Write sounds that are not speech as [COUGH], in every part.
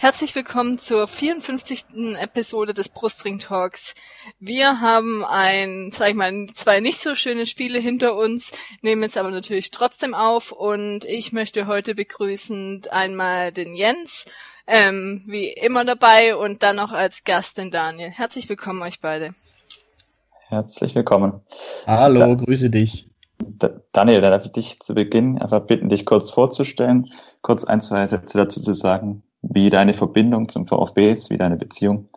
Herzlich willkommen zur 54. Episode des Brustring Talks. Wir haben ein, sag ich mal, zwei nicht so schöne Spiele hinter uns, nehmen jetzt aber natürlich trotzdem auf und ich möchte heute begrüßen einmal den Jens, ähm, wie immer dabei und dann noch als Gast den Daniel. Herzlich willkommen euch beide. Herzlich willkommen. Hallo, da grüße dich. Daniel, da darf ich dich zu Beginn einfach bitten, dich kurz vorzustellen, kurz ein, zwei Sätze dazu zu sagen, wie deine Verbindung zum VfB ist, wie deine Beziehung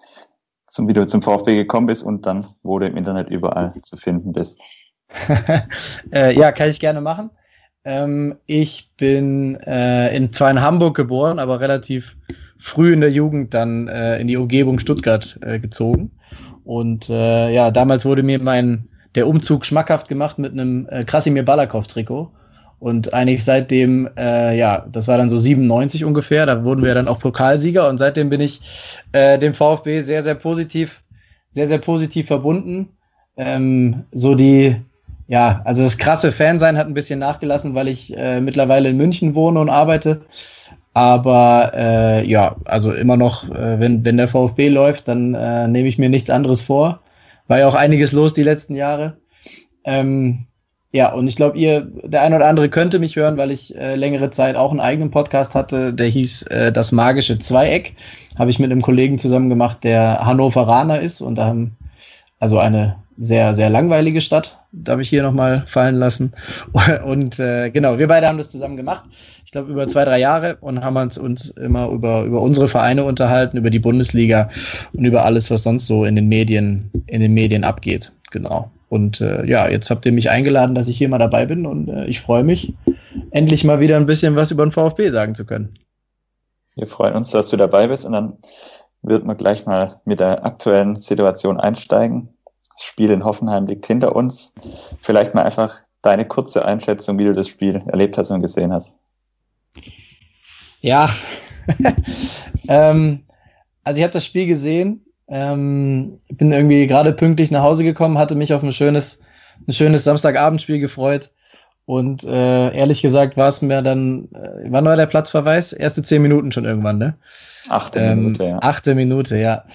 zum, wie du zum VfB gekommen bist und dann, wo du im Internet überall zu finden bist. [LAUGHS] äh, ja, kann ich gerne machen. Ähm, ich bin äh, in, zwar in Hamburg geboren, aber relativ früh in der Jugend dann äh, in die Umgebung Stuttgart äh, gezogen. Und äh, ja, damals wurde mir mein der Umzug schmackhaft gemacht mit einem äh, Krasimir Balakow-Trikot. Und eigentlich seitdem, äh, ja, das war dann so 97 ungefähr, da wurden wir dann auch Pokalsieger und seitdem bin ich äh, dem VfB sehr, sehr positiv, sehr, sehr positiv verbunden. Ähm, so die, ja, also das krasse Fansein hat ein bisschen nachgelassen, weil ich äh, mittlerweile in München wohne und arbeite. Aber äh, ja, also immer noch, äh, wenn, wenn der VfB läuft, dann äh, nehme ich mir nichts anderes vor. War ja auch einiges los die letzten Jahre. Ähm, ja, und ich glaube, ihr, der ein oder andere könnte mich hören, weil ich äh, längere Zeit auch einen eigenen Podcast hatte, der hieß äh, Das magische Zweieck. Habe ich mit einem Kollegen zusammen gemacht, der Hannoveraner ist und da haben also eine sehr, sehr langweilige Stadt, darf ich hier nochmal fallen lassen. [LAUGHS] Und äh, genau, wir beide haben das zusammen gemacht. Ich glaube, über zwei, drei Jahre und haben uns, uns immer über, über unsere Vereine unterhalten, über die Bundesliga und über alles, was sonst so in den Medien, in den Medien abgeht. Genau. Und äh, ja, jetzt habt ihr mich eingeladen, dass ich hier mal dabei bin und äh, ich freue mich, endlich mal wieder ein bisschen was über den VfB sagen zu können. Wir freuen uns, dass du dabei bist und dann wird man gleich mal mit der aktuellen Situation einsteigen. Das Spiel in Hoffenheim liegt hinter uns. Vielleicht mal einfach deine kurze Einschätzung, wie du das Spiel erlebt hast und gesehen hast. Ja, [LAUGHS] ähm, also ich habe das Spiel gesehen ähm, bin irgendwie gerade pünktlich nach Hause gekommen, hatte mich auf ein schönes, ein schönes Samstagabendspiel gefreut. Und äh, ehrlich gesagt war es mir dann, äh, wann war der Platzverweis? Erste zehn Minuten schon irgendwann, ne? Achte ähm, Minute, ja. Achte Minute, ja.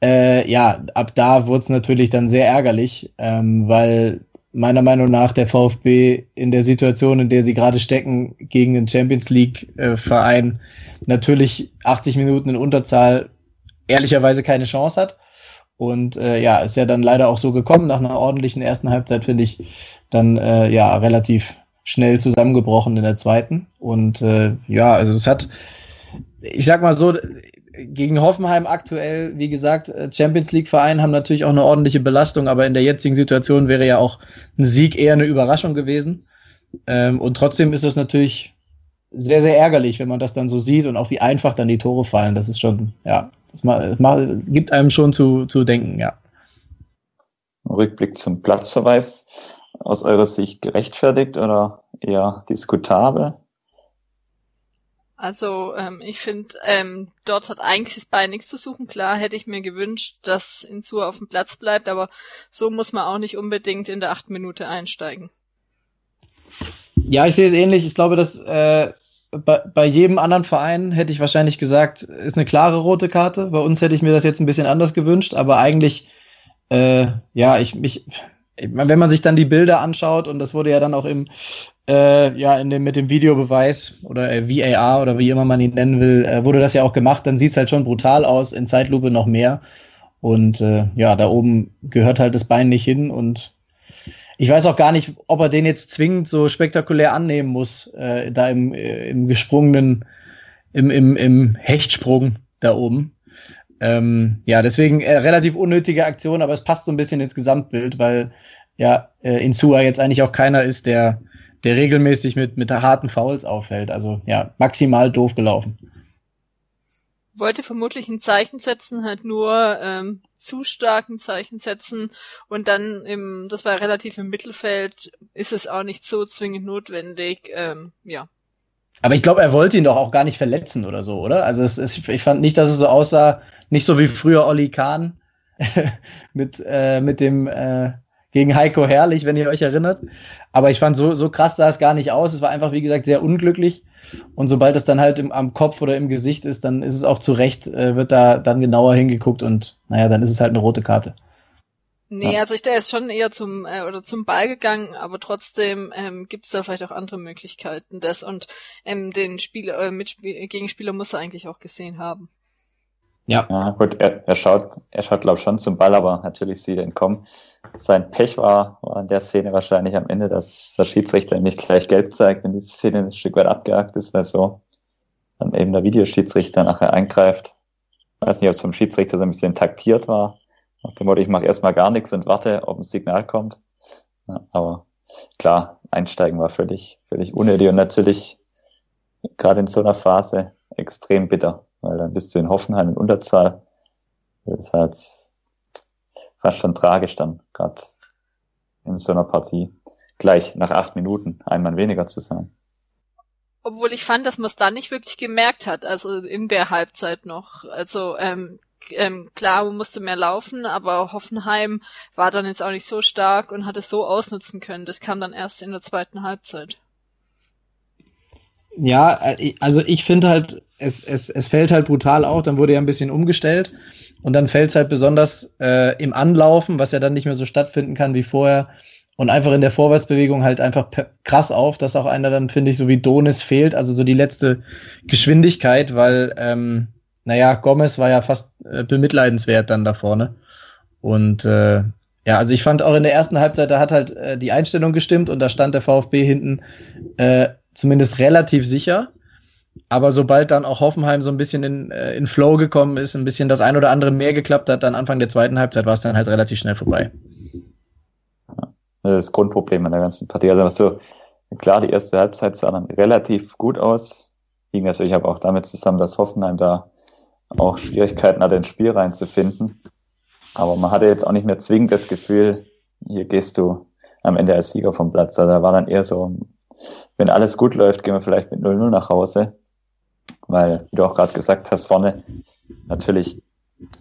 Äh, ja, ab da wurde es natürlich dann sehr ärgerlich, ähm, weil meiner Meinung nach der VfB in der Situation, in der sie gerade stecken, gegen den Champions League-Verein äh, natürlich 80 Minuten in Unterzahl ehrlicherweise keine Chance hat. Und äh, ja, ist ja dann leider auch so gekommen. Nach einer ordentlichen ersten Halbzeit finde ich dann äh, ja relativ schnell zusammengebrochen in der zweiten. Und äh, ja, also es hat, ich sag mal so, gegen Hoffenheim aktuell, wie gesagt, äh, Champions League-Verein haben natürlich auch eine ordentliche Belastung, aber in der jetzigen Situation wäre ja auch ein Sieg eher eine Überraschung gewesen. Ähm, und trotzdem ist es natürlich sehr, sehr ärgerlich, wenn man das dann so sieht und auch wie einfach dann die Tore fallen. Das ist schon, ja, das gibt einem schon zu, zu denken, ja. Rückblick zum Platzverweis aus eurer Sicht gerechtfertigt oder eher diskutabel? Also ähm, ich finde, ähm, dort hat eigentlich das Bein nichts zu suchen. Klar hätte ich mir gewünscht, dass Insu auf dem Platz bleibt, aber so muss man auch nicht unbedingt in der acht Minute einsteigen. Ja, ich sehe es ähnlich. Ich glaube, dass äh, bei, bei jedem anderen Verein hätte ich wahrscheinlich gesagt, ist eine klare rote Karte. Bei uns hätte ich mir das jetzt ein bisschen anders gewünscht, aber eigentlich, äh, ja, ich mich, wenn man sich dann die Bilder anschaut und das wurde ja dann auch im, äh, ja, in dem, mit dem Videobeweis oder äh, VAR oder wie immer man ihn nennen will, äh, wurde das ja auch gemacht, dann sieht es halt schon brutal aus, in Zeitlupe noch mehr. Und äh, ja, da oben gehört halt das Bein nicht hin und ich weiß auch gar nicht, ob er den jetzt zwingend so spektakulär annehmen muss, äh, da im, äh, im gesprungenen, im, im, im Hechtsprung da oben. Ähm, ja, deswegen äh, relativ unnötige Aktion, aber es passt so ein bisschen ins Gesamtbild, weil ja äh, Insua jetzt eigentlich auch keiner ist, der, der regelmäßig mit, mit harten Fouls auffällt. Also ja, maximal doof gelaufen wollte vermutlich ein Zeichen setzen, halt nur ähm, zu starken Zeichen setzen und dann im, das war relativ im Mittelfeld, ist es auch nicht so zwingend notwendig, ähm, ja, aber ich glaube, er wollte ihn doch auch gar nicht verletzen oder so, oder? Also es, es, ich fand nicht, dass es so aussah, nicht so wie früher Olli Kahn [LAUGHS] mit, äh, mit dem äh, gegen Heiko Herrlich, wenn ihr euch erinnert. Aber ich fand, so, so krass sah es gar nicht aus. Es war einfach, wie gesagt, sehr unglücklich. Und sobald es dann halt im, am Kopf oder im Gesicht ist, dann ist es auch zu Recht, äh, wird da dann genauer hingeguckt und naja, dann ist es halt eine rote Karte. Nee, ja. also ich der ist schon eher zum äh, oder zum Ball gegangen, aber trotzdem ähm, gibt es da vielleicht auch andere Möglichkeiten. Das und ähm, den Spieler, äh, Mitspiel Gegenspieler muss er eigentlich auch gesehen haben. Ja. ja gut, er, er schaut, er schaut glaube schon zum Ball, aber natürlich sieht er entkommen. Sein Pech war, war in der Szene wahrscheinlich am Ende, dass der Schiedsrichter ihm nicht gleich gelb zeigt, wenn die Szene ein Stück weit abgehakt ist, weil so dann eben der Videoschiedsrichter nachher eingreift. Ich weiß nicht, ob es vom Schiedsrichter so ein bisschen taktiert war. Nach dem Motto, ich mache erstmal gar nichts und warte, ob ein Signal kommt. Ja, aber klar, einsteigen war völlig, völlig unnötig und natürlich gerade in so einer Phase extrem bitter weil dann bist du in Hoffenheim in Unterzahl. Das ist halt fast schon tragisch dann, gerade in so einer Partie. Gleich nach acht Minuten einmal weniger zu sein. Obwohl ich fand, dass man es da nicht wirklich gemerkt hat, also in der Halbzeit noch. Also ähm, ähm, klar, musste mehr laufen, aber Hoffenheim war dann jetzt auch nicht so stark und hat es so ausnutzen können. Das kam dann erst in der zweiten Halbzeit. Ja, äh, also ich finde halt, es, es, es fällt halt brutal auf, dann wurde ja ein bisschen umgestellt und dann fällt es halt besonders äh, im Anlaufen, was ja dann nicht mehr so stattfinden kann wie vorher und einfach in der Vorwärtsbewegung halt einfach krass auf, dass auch einer dann, finde ich, so wie Donis fehlt, also so die letzte Geschwindigkeit, weil, ähm, naja, Gomez war ja fast äh, bemitleidenswert dann da vorne und äh, ja, also ich fand auch in der ersten Halbzeit, da hat halt äh, die Einstellung gestimmt und da stand der VfB hinten äh, zumindest relativ sicher. Aber sobald dann auch Hoffenheim so ein bisschen in, äh, in Flow gekommen ist, ein bisschen das ein oder andere mehr geklappt hat, dann Anfang der zweiten Halbzeit war es dann halt relativ schnell vorbei. Das das Grundproblem an der ganzen Partie. Also so, klar, die erste Halbzeit sah dann relativ gut aus. Ging natürlich aber auch damit zusammen, dass Hoffenheim da auch Schwierigkeiten hatte, ins Spiel reinzufinden. Aber man hatte jetzt auch nicht mehr zwingend das Gefühl, hier gehst du am Ende als Sieger vom Platz. Also da war dann eher so wenn alles gut läuft, gehen wir vielleicht mit 0-0 nach Hause. Weil, wie du auch gerade gesagt hast, vorne natürlich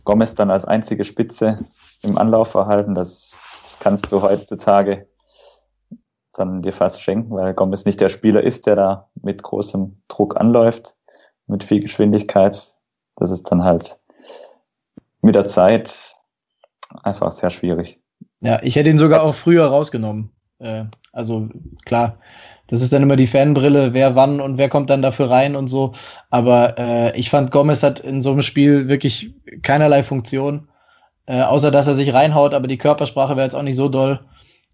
Gomez dann als einzige Spitze im Anlaufverhalten. Das, das kannst du heutzutage dann dir fast schenken, weil Gomez nicht der Spieler ist, der da mit großem Druck anläuft, mit viel Geschwindigkeit. Das ist dann halt mit der Zeit einfach sehr schwierig. Ja, ich hätte ihn sogar auch früher rausgenommen. Äh, also klar, das ist dann immer die Fanbrille, wer wann und wer kommt dann dafür rein und so. Aber äh, ich fand, Gomez hat in so einem Spiel wirklich keinerlei Funktion, äh, außer dass er sich reinhaut, aber die Körpersprache wäre jetzt auch nicht so doll.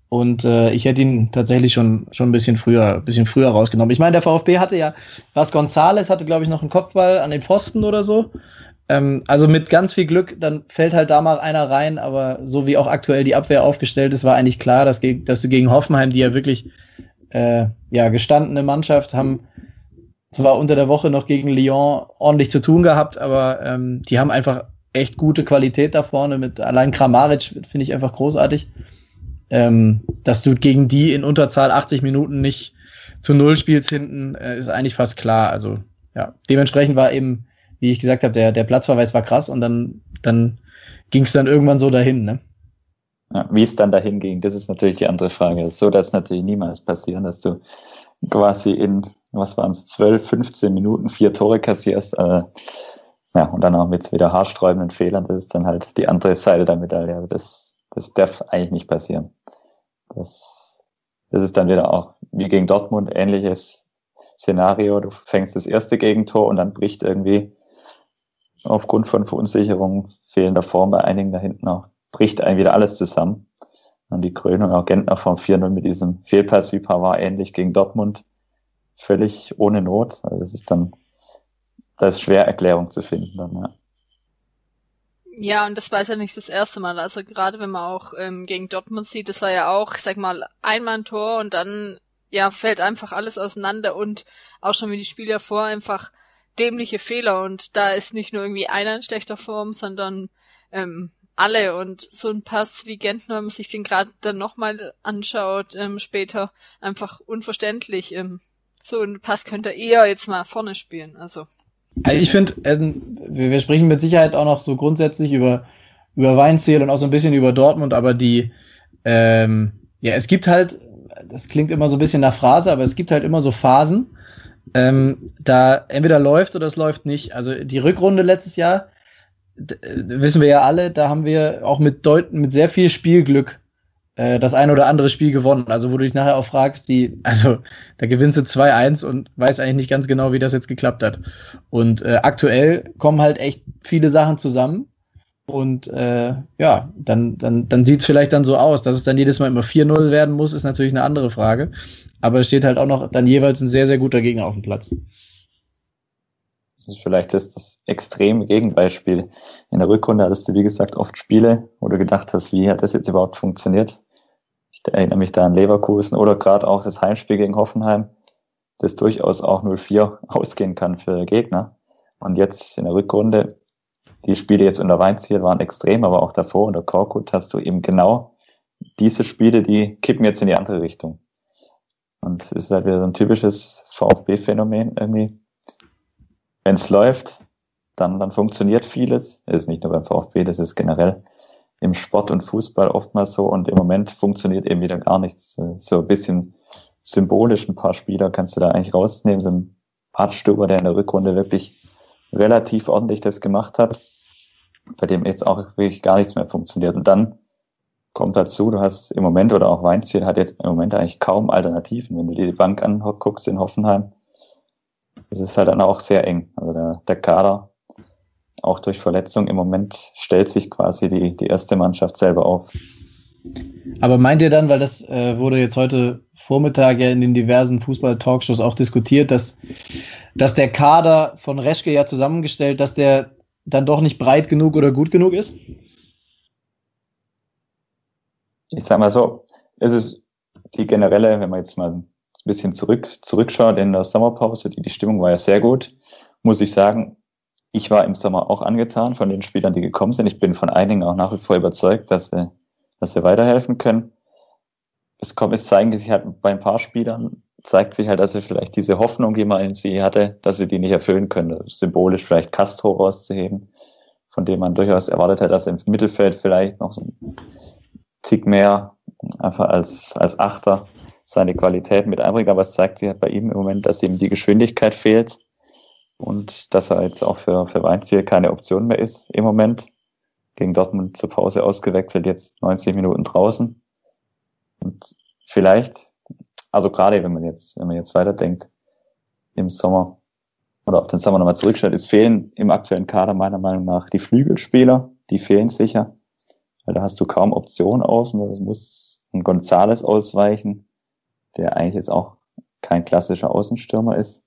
Und äh, ich hätte ihn tatsächlich schon, schon ein bisschen früher, bisschen früher rausgenommen. Ich meine, der VfB hatte ja, was Gonzales hatte, glaube ich, noch einen Kopfball an den Pfosten oder so. Ähm, also mit ganz viel Glück, dann fällt halt da mal einer rein, aber so wie auch aktuell die Abwehr aufgestellt ist, war eigentlich klar, dass, dass du gegen Hoffenheim, die ja wirklich äh, ja, gestandene Mannschaft, haben zwar unter der Woche noch gegen Lyon ordentlich zu tun gehabt, aber ähm, die haben einfach echt gute Qualität da vorne mit allein Kramaric finde ich einfach großartig. Ähm, dass du gegen die in Unterzahl 80 Minuten nicht zu Null spielst hinten, äh, ist eigentlich fast klar. Also ja, dementsprechend war eben, wie ich gesagt habe, der, der Platzverweis war krass und dann, dann ging es dann irgendwann so dahin, ne? Ja, wie es dann dahin ging, das ist natürlich die andere Frage. So dass natürlich niemals passieren, dass du quasi in, was waren es, 12, 15 Minuten vier Tore kassierst. Äh, ja, und dann auch mit wieder haarsträubenden Fehlern. Das ist dann halt die andere Seite der Medaille. Das, das darf eigentlich nicht passieren. Das, das ist dann wieder auch wie gegen Dortmund ähnliches Szenario. Du fängst das erste Gegentor und dann bricht irgendwie aufgrund von Verunsicherung fehlender Form bei einigen da hinten auch bricht ein wieder alles zusammen. Und die Krönung auch Gentner vom 4-0 mit diesem Fehlpass wie Pavard ähnlich gegen Dortmund. Völlig ohne Not. Also es ist dann, da ist schwer Erklärung zu finden dann, ja. Ja, und das war ja nicht das erste Mal. Also gerade wenn man auch ähm, gegen Dortmund sieht, das war ja auch, ich sag mal, einmal ein Tor und dann ja fällt einfach alles auseinander und auch schon wie die Spieler vor einfach dämliche Fehler und da ist nicht nur irgendwie einer in schlechter Form, sondern ähm, alle und so ein Pass wie Gentner, wenn man sich den gerade dann nochmal anschaut, ähm, später einfach unverständlich. Ähm, so ein Pass könnte eher jetzt mal vorne spielen. Also. Also ich finde, äh, wir, wir, sprechen mit Sicherheit auch noch so grundsätzlich über, über Weinziel und auch so ein bisschen über Dortmund, aber die, ähm, ja, es gibt halt, das klingt immer so ein bisschen nach Phrase, aber es gibt halt immer so Phasen, ähm, da entweder läuft oder es läuft nicht. Also die Rückrunde letztes Jahr, wissen wir ja alle, da haben wir auch mit, Deut mit sehr viel Spielglück das ein oder andere Spiel gewonnen. Also wo du dich nachher auch fragst, die, also da gewinnst du 2-1 und weißt eigentlich nicht ganz genau, wie das jetzt geklappt hat. Und äh, aktuell kommen halt echt viele Sachen zusammen. Und äh, ja, dann, dann, dann sieht es vielleicht dann so aus, dass es dann jedes Mal immer 4-0 werden muss, ist natürlich eine andere Frage. Aber es steht halt auch noch dann jeweils ein sehr, sehr guter Gegner auf dem Platz. Vielleicht ist das extreme Gegenbeispiel. In der Rückrunde hattest du, wie gesagt, oft Spiele, wo du gedacht hast, wie hat das jetzt überhaupt funktioniert? Ich erinnere mich da an Leverkusen oder gerade auch das Heimspiel gegen Hoffenheim, das durchaus auch 0-4 [LAUGHS] ausgehen kann für Gegner. Und jetzt in der Rückrunde, die Spiele jetzt unter Weinziel waren extrem, aber auch davor unter Korkut hast du eben genau diese Spiele, die kippen jetzt in die andere Richtung. Und es ist halt wieder so ein typisches VfB-Phänomen irgendwie. Wenn es läuft, dann, dann funktioniert vieles. Das ist nicht nur beim VfB, das ist generell im Sport und Fußball oftmals so und im Moment funktioniert eben wieder gar nichts. So ein bisschen symbolisch ein paar Spieler kannst du da eigentlich rausnehmen. So ein Hartstuber, der in der Rückrunde wirklich relativ ordentlich das gemacht hat, bei dem jetzt auch wirklich gar nichts mehr funktioniert. Und dann kommt dazu, du hast im Moment oder auch Weinziel hat jetzt im Moment eigentlich kaum Alternativen. Wenn du dir die Bank anguckst in Hoffenheim, das ist halt dann auch sehr eng. Also der, der Kader auch durch Verletzung im Moment stellt sich quasi die, die erste Mannschaft selber auf. Aber meint ihr dann, weil das äh, wurde jetzt heute Vormittag ja in den diversen Fußball-Talkshows auch diskutiert, dass, dass der Kader von Reschke ja zusammengestellt, dass der dann doch nicht breit genug oder gut genug ist? Ich sag mal so, es ist die generelle, wenn man jetzt mal ein bisschen zurück, zurückschaut in der Sommerpause, die, die Stimmung war ja sehr gut, muss ich sagen, ich war im Sommer auch angetan von den Spielern, die gekommen sind. Ich bin von einigen auch nach wie vor überzeugt, dass sie, dass sie weiterhelfen können. Es kommt, es zeigen sich halt bei ein paar Spielern, zeigt sich halt, dass sie vielleicht diese Hoffnung, die man in sie hatte, dass sie die nicht erfüllen können. Symbolisch vielleicht Castro rauszuheben, von dem man durchaus erwartet hat, dass er im Mittelfeld vielleicht noch so ein Tick mehr einfach als, als Achter seine Qualität mit einbringt. Aber es zeigt sich halt bei ihm im Moment, dass ihm die Geschwindigkeit fehlt und dass er jetzt auch für, für Weinziel keine Option mehr ist im Moment. Gegen Dortmund zur Pause ausgewechselt, jetzt 90 Minuten draußen. Und vielleicht, also gerade wenn man jetzt, wenn man jetzt weiterdenkt, im Sommer oder auf den Sommer nochmal zurückstellt, es fehlen im aktuellen Kader meiner Meinung nach die Flügelspieler, die fehlen sicher, weil da hast du kaum Optionen außen, es muss ein Gonzales ausweichen, der eigentlich jetzt auch kein klassischer Außenstürmer ist.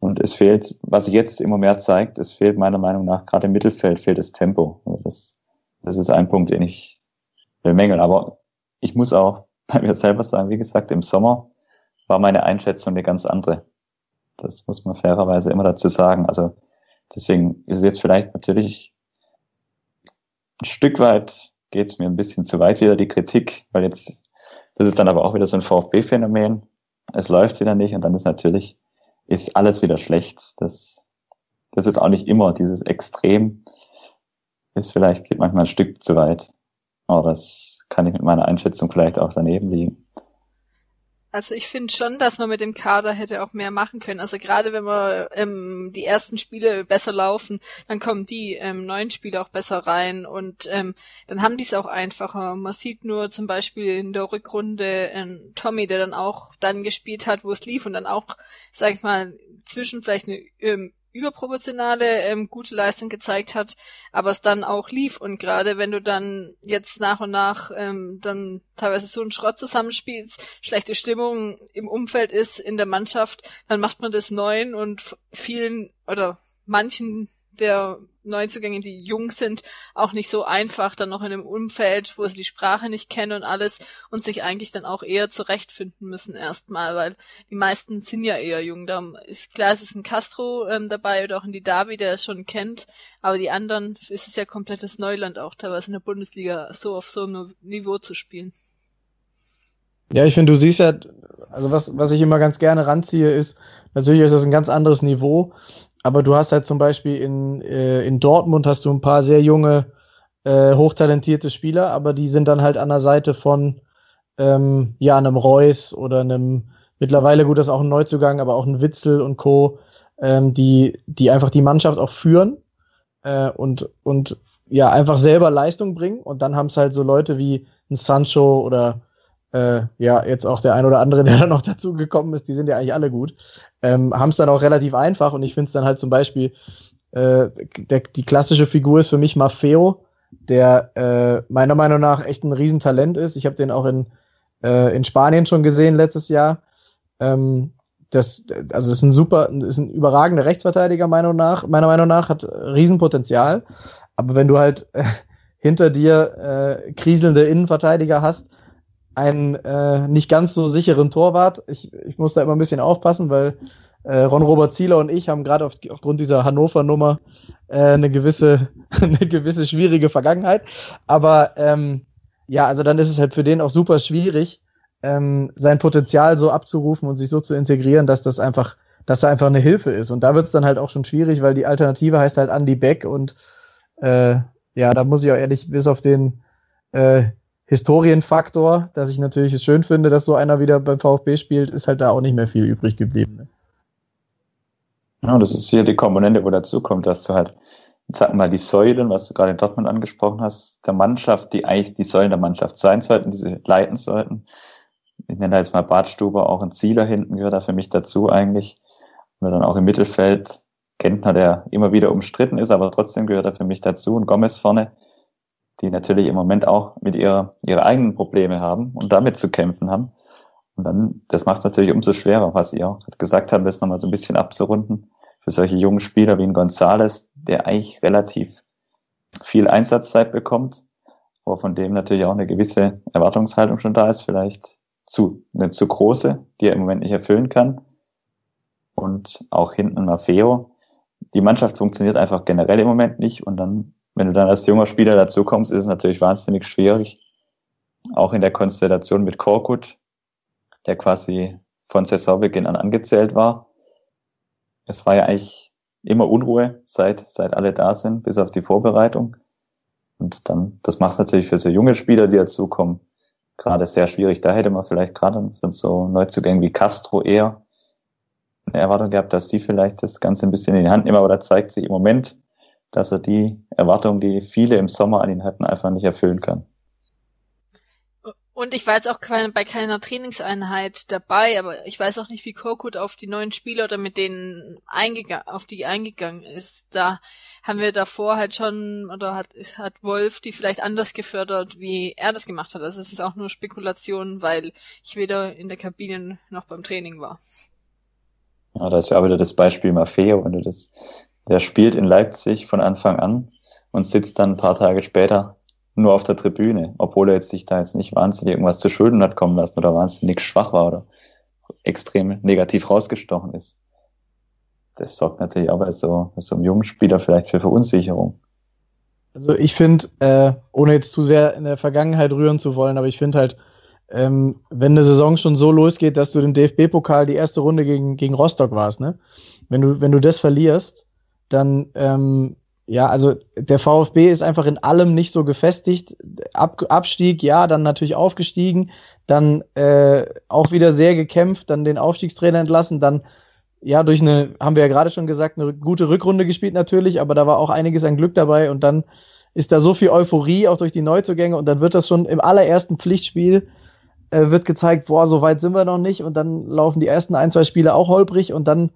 Und es fehlt, was sich jetzt immer mehr zeigt, es fehlt meiner Meinung nach gerade im Mittelfeld fehlt das Tempo. Also das, das ist ein Punkt, den ich bemängel. Aber ich muss auch [LAUGHS] bei mir selber sagen, wie gesagt, im Sommer war meine Einschätzung eine ganz andere. Das muss man fairerweise immer dazu sagen. Also deswegen ist es jetzt vielleicht natürlich ein Stück weit geht es mir ein bisschen zu weit wieder die Kritik, weil jetzt das ist dann aber auch wieder so ein VfB-Phänomen. Es läuft wieder nicht und dann ist natürlich ist alles wieder schlecht. Das, das ist auch nicht immer. Dieses Extrem ist vielleicht, geht manchmal ein Stück zu weit. Aber das kann ich mit meiner Einschätzung vielleicht auch daneben liegen. Also ich finde schon, dass man mit dem Kader hätte auch mehr machen können. Also gerade wenn wir ähm, die ersten Spiele besser laufen, dann kommen die ähm, neuen Spiele auch besser rein und ähm, dann haben die es auch einfacher. Man sieht nur zum Beispiel in der Rückrunde ähm, Tommy, der dann auch dann gespielt hat, wo es lief und dann auch, sag ich mal, zwischen vielleicht eine ähm, überproportionale ähm, gute Leistung gezeigt hat, aber es dann auch lief. Und gerade wenn du dann jetzt nach und nach ähm, dann teilweise so einen Schrott zusammenspielst, schlechte Stimmung im Umfeld ist, in der Mannschaft, dann macht man das neuen und vielen oder manchen der Neuzugänge, die jung sind, auch nicht so einfach, dann noch in einem Umfeld, wo sie die Sprache nicht kennen und alles und sich eigentlich dann auch eher zurechtfinden müssen erstmal, weil die meisten sind ja eher jung. Da ist klar, es ist ein Castro ähm, dabei oder auch in die Davi, der es schon kennt, aber die anderen ist es ja komplettes Neuland auch teilweise in der Bundesliga so auf so einem Niveau zu spielen. Ja, ich finde, du siehst ja, also was, was ich immer ganz gerne ranziehe, ist, natürlich ist das ein ganz anderes Niveau, aber du hast halt zum Beispiel in, äh, in Dortmund hast du ein paar sehr junge, äh, hochtalentierte Spieler, aber die sind dann halt an der Seite von ähm, ja, einem Reus oder einem, mittlerweile gut, das ist auch ein Neuzugang, aber auch ein Witzel und Co., ähm, die, die einfach die Mannschaft auch führen äh, und, und ja, einfach selber Leistung bringen. Und dann haben es halt so Leute wie ein Sancho oder äh, ja, jetzt auch der ein oder andere, [LAUGHS] der dann noch dazu gekommen ist, die sind ja eigentlich alle gut, ähm, haben es dann auch relativ einfach. Und ich finde es dann halt zum Beispiel, äh, der, die klassische Figur ist für mich Maffeo, der äh, meiner Meinung nach echt ein Riesentalent ist. Ich habe den auch in, äh, in Spanien schon gesehen letztes Jahr. Ähm, das, also ist ein super, ist ein überragender Rechtsverteidiger Meinung nach, meiner Meinung nach, hat Riesenpotenzial. Aber wenn du halt äh, hinter dir äh, kriselnde Innenverteidiger hast, einen äh, nicht ganz so sicheren Torwart, ich, ich muss da immer ein bisschen aufpassen, weil äh, Ron-Robert Zieler und ich haben gerade auf, aufgrund dieser Hannover-Nummer äh, eine gewisse, [LAUGHS] eine gewisse schwierige Vergangenheit. Aber ähm, ja, also dann ist es halt für den auch super schwierig, ähm, sein Potenzial so abzurufen und sich so zu integrieren, dass das einfach, dass er einfach eine Hilfe ist. Und da wird es dann halt auch schon schwierig, weil die Alternative heißt halt Andy Beck und äh, ja, da muss ich auch ehrlich, bis auf den äh, Historienfaktor, dass ich natürlich es schön finde, dass so einer wieder beim VfB spielt, ist halt da auch nicht mehr viel übrig geblieben. Ne? Ja, das ist hier die Komponente, wo dazu kommt, dass du halt, sag mal, die Säulen, was du gerade in Dortmund angesprochen hast, der Mannschaft, die eigentlich die Säulen der Mannschaft sein sollten, die sie leiten sollten, ich nenne da jetzt mal Badstuber, auch ein Zieler hinten gehört da für mich dazu eigentlich. Und dann auch im Mittelfeld Kentner, der immer wieder umstritten ist, aber trotzdem gehört er für mich dazu und Gomez vorne, die natürlich im Moment auch mit ihrer, ihre eigenen Probleme haben und damit zu kämpfen haben. Und dann, das macht es natürlich umso schwerer, was ihr auch gesagt habt, das nochmal so ein bisschen abzurunden. Für solche jungen Spieler wie ein Gonzales, der eigentlich relativ viel Einsatzzeit bekommt, wo von dem natürlich auch eine gewisse Erwartungshaltung schon da ist, vielleicht zu, eine zu große, die er im Moment nicht erfüllen kann. Und auch hinten Maffeo. Die Mannschaft funktioniert einfach generell im Moment nicht. Und dann, wenn du dann als junger Spieler dazu kommst, ist es natürlich wahnsinnig schwierig. Auch in der Konstellation mit Korkut, der quasi von Saisonbeginn an angezählt war. Es war ja eigentlich immer Unruhe, seit, seit alle da sind, bis auf die Vorbereitung. Und dann, das macht es natürlich für so junge Spieler, die dazukommen, gerade sehr schwierig. Da hätte man vielleicht gerade von so Neuzugängen wie Castro eher eine Erwartung gehabt, dass die vielleicht das Ganze ein bisschen in die Hand nehmen, aber da zeigt sich im Moment, dass er die Erwartungen, die viele im Sommer an ihn hatten, einfach nicht erfüllen kann. Und ich war jetzt auch bei keiner Trainingseinheit dabei, aber ich weiß auch nicht, wie Korkut auf die neuen Spieler oder mit denen eingegangen, auf die eingegangen ist. Da haben wir davor halt schon, oder hat, hat Wolf die vielleicht anders gefördert, wie er das gemacht hat. Also es ist auch nur Spekulation, weil ich weder in der Kabine noch beim Training war. Ja, da ist ja auch wieder das Beispiel Maffeo, wenn du das, der spielt in Leipzig von Anfang an und sitzt dann ein paar Tage später nur auf der Tribüne, obwohl er jetzt sich da jetzt nicht wahnsinnig irgendwas zu Schulden hat kommen lassen oder wahnsinnig schwach war oder extrem negativ rausgestochen ist. Das sorgt natürlich auch bei so, bei so einem jungen Spieler vielleicht für Verunsicherung. Also ich finde, äh, ohne jetzt zu sehr in der Vergangenheit rühren zu wollen, aber ich finde halt, ähm, wenn eine Saison schon so losgeht, dass du den DFB-Pokal die erste Runde gegen, gegen Rostock warst, ne? Wenn du, wenn du das verlierst, dann ähm, ja, also der VfB ist einfach in allem nicht so gefestigt. Ab, Abstieg, ja, dann natürlich aufgestiegen, dann äh, auch wieder sehr gekämpft, dann den Aufstiegstrainer entlassen, dann ja durch eine, haben wir ja gerade schon gesagt, eine gute Rückrunde gespielt natürlich, aber da war auch einiges an Glück dabei und dann ist da so viel Euphorie auch durch die Neuzugänge und dann wird das schon im allerersten Pflichtspiel äh, wird gezeigt, boah, so weit sind wir noch nicht und dann laufen die ersten ein, zwei Spiele auch holprig und dann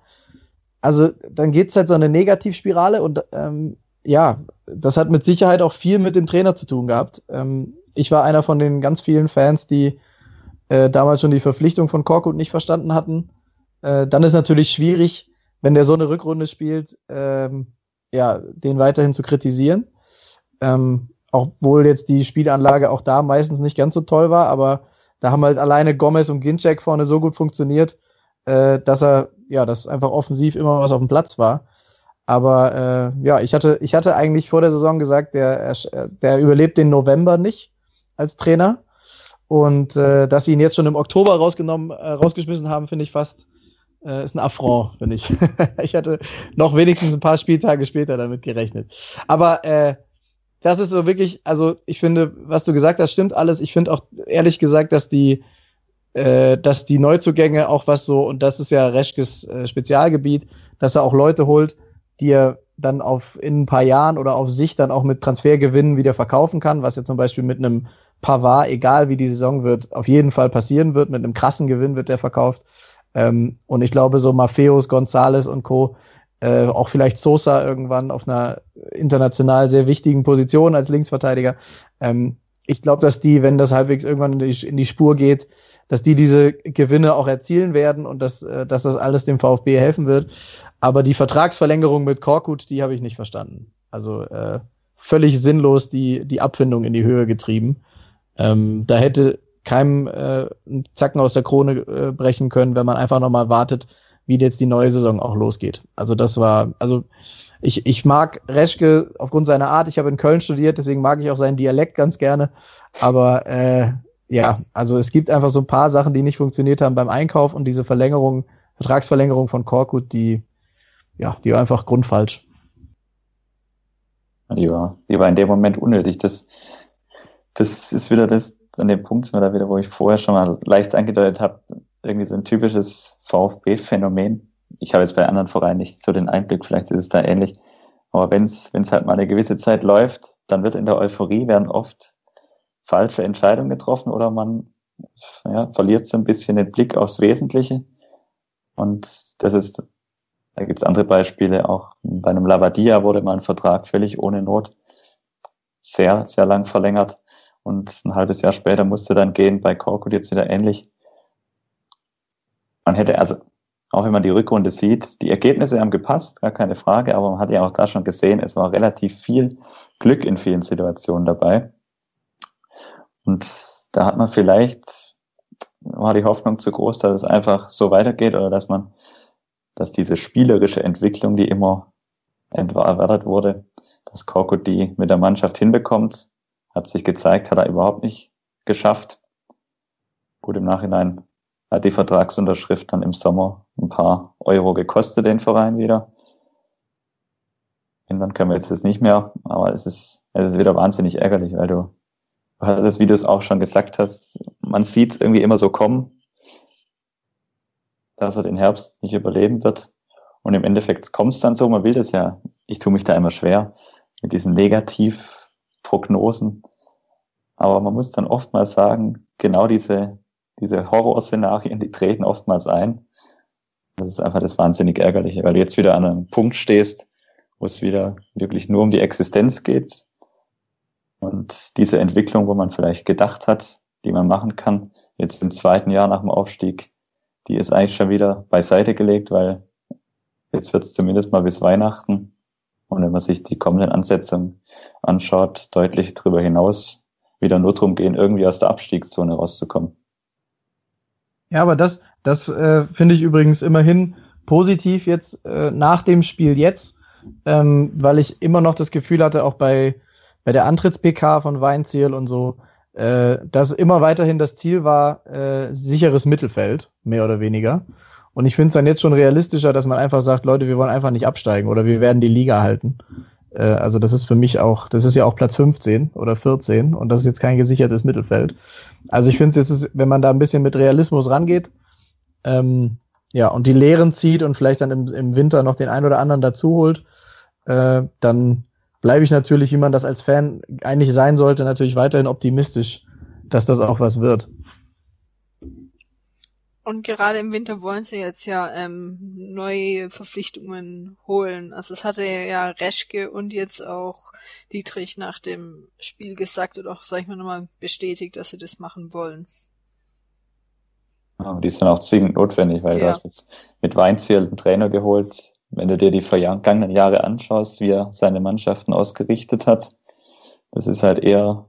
also dann geht's halt so eine Negativspirale und ähm, ja, das hat mit Sicherheit auch viel mit dem Trainer zu tun gehabt. Ähm, ich war einer von den ganz vielen Fans, die äh, damals schon die Verpflichtung von Korkut nicht verstanden hatten. Äh, dann ist natürlich schwierig, wenn der so eine Rückrunde spielt, ähm, ja, den weiterhin zu kritisieren. Ähm, obwohl jetzt die Spielanlage auch da meistens nicht ganz so toll war, aber da haben halt alleine Gomez und Ginczek vorne so gut funktioniert, äh, dass er, ja, dass einfach offensiv immer was auf dem Platz war. Aber äh, ja, ich hatte, ich hatte eigentlich vor der Saison gesagt, der, der überlebt den November nicht als Trainer. Und äh, dass sie ihn jetzt schon im Oktober rausgenommen, äh, rausgeschmissen haben, finde ich fast äh, ist ein Affront, finde ich. [LAUGHS] ich hatte noch wenigstens ein paar Spieltage später damit gerechnet. Aber äh, das ist so wirklich, also ich finde, was du gesagt hast, stimmt alles. Ich finde auch ehrlich gesagt, dass die, äh, dass die Neuzugänge auch was so, und das ist ja Reschkes äh, Spezialgebiet, dass er auch Leute holt, die er dann auf in ein paar Jahren oder auf sich dann auch mit Transfergewinnen wieder verkaufen kann, was ja zum Beispiel mit einem Pavard, egal wie die Saison wird, auf jeden Fall passieren wird. Mit einem krassen Gewinn wird der verkauft. Ähm, und ich glaube, so Maffeos, Gonzales und Co., äh, auch vielleicht Sosa irgendwann auf einer international sehr wichtigen Position als Linksverteidiger. Ähm, ich glaube, dass die, wenn das halbwegs irgendwann in die, in die, Spur geht, dass die diese Gewinne auch erzielen werden und dass, äh, dass das alles dem VfB helfen wird. Aber die Vertragsverlängerung mit Korkut, die habe ich nicht verstanden. Also äh, völlig sinnlos die, die Abfindung in die Höhe getrieben. Ähm, da hätte keinem äh, einen Zacken aus der Krone äh, brechen können, wenn man einfach nochmal wartet, wie jetzt die neue Saison auch losgeht. Also das war, also ich, ich mag Reschke aufgrund seiner Art. Ich habe in Köln studiert, deswegen mag ich auch seinen Dialekt ganz gerne. Aber äh, ja, also es gibt einfach so ein paar Sachen, die nicht funktioniert haben beim Einkauf und diese Verlängerung, Vertragsverlängerung von Korkut, die, ja, die war einfach grundfalsch. Die war, die war in dem Moment unnötig. Das, das ist wieder das, an dem Punkt sind wir da wieder, wo ich vorher schon mal leicht angedeutet habe, irgendwie so ein typisches VfB-Phänomen. Ich habe jetzt bei anderen Vereinen nicht so den Einblick, vielleicht ist es da ähnlich. Aber wenn es halt mal eine gewisse Zeit läuft, dann wird in der Euphorie werden oft falsche Entscheidungen getroffen oder man ja, verliert so ein bisschen den Blick aufs Wesentliche. Und das ist, da gibt's andere Beispiele, auch bei einem Lavadia wurde mal ein Vertrag völlig ohne Not sehr, sehr lang verlängert. Und ein halbes Jahr später musste dann gehen, bei Korkut jetzt wieder ähnlich. Man hätte also, auch wenn man die Rückrunde sieht, die Ergebnisse haben gepasst, gar keine Frage, aber man hat ja auch da schon gesehen, es war relativ viel Glück in vielen Situationen dabei. Und da hat man vielleicht, war die Hoffnung zu groß, dass es einfach so weitergeht oder dass man, dass diese spielerische Entwicklung, die immer erwartet wurde, dass Korkut die mit der Mannschaft hinbekommt, hat sich gezeigt, hat er überhaupt nicht geschafft. Gut, im Nachhinein hat die Vertragsunterschrift dann im Sommer ein paar Euro gekostet, den Verein wieder. Dann können wir jetzt das nicht mehr, aber es ist, es ist wieder wahnsinnig ärgerlich, weil du, du hast es, wie du es auch schon gesagt hast, man sieht es irgendwie immer so kommen, dass er den Herbst nicht überleben wird. Und im Endeffekt kommt es dann so, man will das ja, ich tue mich da immer schwer mit diesen negativ Prognosen. Aber man muss dann oftmals sagen, genau diese, diese Horrorszenarien, die treten oftmals ein. Das ist einfach das wahnsinnig ärgerliche, weil du jetzt wieder an einem Punkt stehst, wo es wieder wirklich nur um die Existenz geht. Und diese Entwicklung, wo man vielleicht gedacht hat, die man machen kann, jetzt im zweiten Jahr nach dem Aufstieg, die ist eigentlich schon wieder beiseite gelegt, weil jetzt wird es zumindest mal bis Weihnachten und wenn man sich die kommenden Ansätze anschaut, deutlich darüber hinaus wieder nur darum gehen, irgendwie aus der Abstiegszone rauszukommen. Ja, aber das, das äh, finde ich übrigens immerhin positiv jetzt äh, nach dem Spiel jetzt, ähm, weil ich immer noch das Gefühl hatte, auch bei, bei der Antritts-PK von Weinziel und so, äh, dass immer weiterhin das Ziel war, äh, sicheres Mittelfeld, mehr oder weniger. Und ich finde es dann jetzt schon realistischer, dass man einfach sagt, Leute, wir wollen einfach nicht absteigen oder wir werden die Liga halten. Äh, also das ist für mich auch, das ist ja auch Platz 15 oder 14 und das ist jetzt kein gesichertes Mittelfeld. Also ich finde es jetzt, wenn man da ein bisschen mit Realismus rangeht, ähm, ja, und die Lehren zieht und vielleicht dann im, im Winter noch den einen oder anderen dazu holt, äh, dann bleibe ich natürlich, wie man das als Fan eigentlich sein sollte, natürlich weiterhin optimistisch, dass das auch was wird. Und gerade im Winter wollen sie jetzt ja ähm, neue Verpflichtungen holen. Also es hatte ja Reschke und jetzt auch Dietrich nach dem Spiel gesagt oder auch, sag ich mal, nochmal bestätigt, dass sie das machen wollen. Ja, die sind auch zwingend notwendig, weil ja. du hast mit, mit Weinziel einen Trainer geholt. Wenn du dir die vergangenen Jahre anschaust, wie er seine Mannschaften ausgerichtet hat, das ist halt eher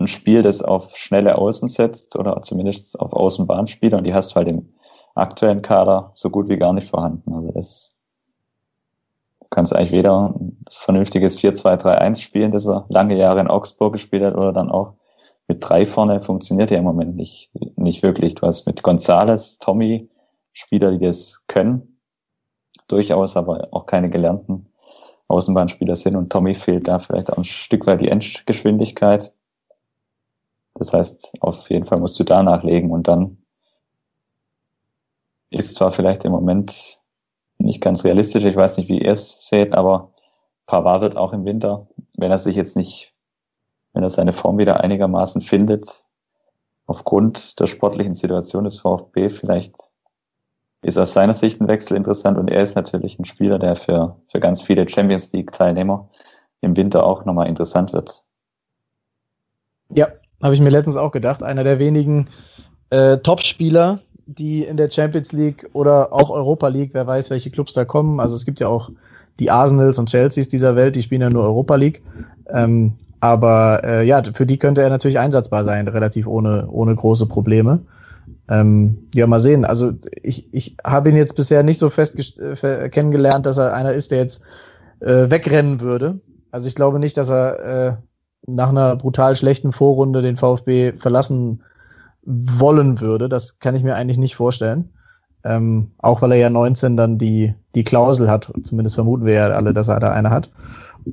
ein Spiel, das auf schnelle Außen setzt oder zumindest auf Außenbahnspieler und die hast du halt im aktuellen Kader so gut wie gar nicht vorhanden. Also das du kannst eigentlich weder ein vernünftiges 4-2-3-1 spielen, das er lange Jahre in Augsburg gespielt hat, oder dann auch mit drei vorne funktioniert ja im Moment nicht, nicht wirklich. Du hast mit Gonzales, Tommy Spieler, die das können, durchaus, aber auch keine gelernten Außenbahnspieler sind und Tommy fehlt da vielleicht auch ein Stück weit die Endgeschwindigkeit. Das heißt, auf jeden Fall musst du da nachlegen und dann ist zwar vielleicht im Moment nicht ganz realistisch, ich weiß nicht, wie ihr es seht, aber Pavard wird auch im Winter, wenn er sich jetzt nicht, wenn er seine Form wieder einigermaßen findet, aufgrund der sportlichen Situation des VfB vielleicht ist aus seiner Sicht ein Wechsel interessant und er ist natürlich ein Spieler, der für, für ganz viele Champions League Teilnehmer im Winter auch nochmal interessant wird. Ja, habe ich mir letztens auch gedacht. Einer der wenigen äh, Top-Spieler, die in der Champions League oder auch Europa League, wer weiß, welche Clubs da kommen. Also es gibt ja auch die Arsenals und Chelseas dieser Welt, die spielen ja nur Europa League. Ähm, aber äh, ja, für die könnte er natürlich einsatzbar sein, relativ ohne, ohne große Probleme. Ähm, ja, mal sehen. Also ich, ich habe ihn jetzt bisher nicht so fest äh, kennengelernt, dass er einer ist, der jetzt äh, wegrennen würde. Also ich glaube nicht, dass er äh, nach einer brutal schlechten Vorrunde den VfB verlassen wollen würde. Das kann ich mir eigentlich nicht vorstellen. Ähm, auch weil er ja 19 dann die, die Klausel hat. Zumindest vermuten wir ja alle, dass er da eine hat.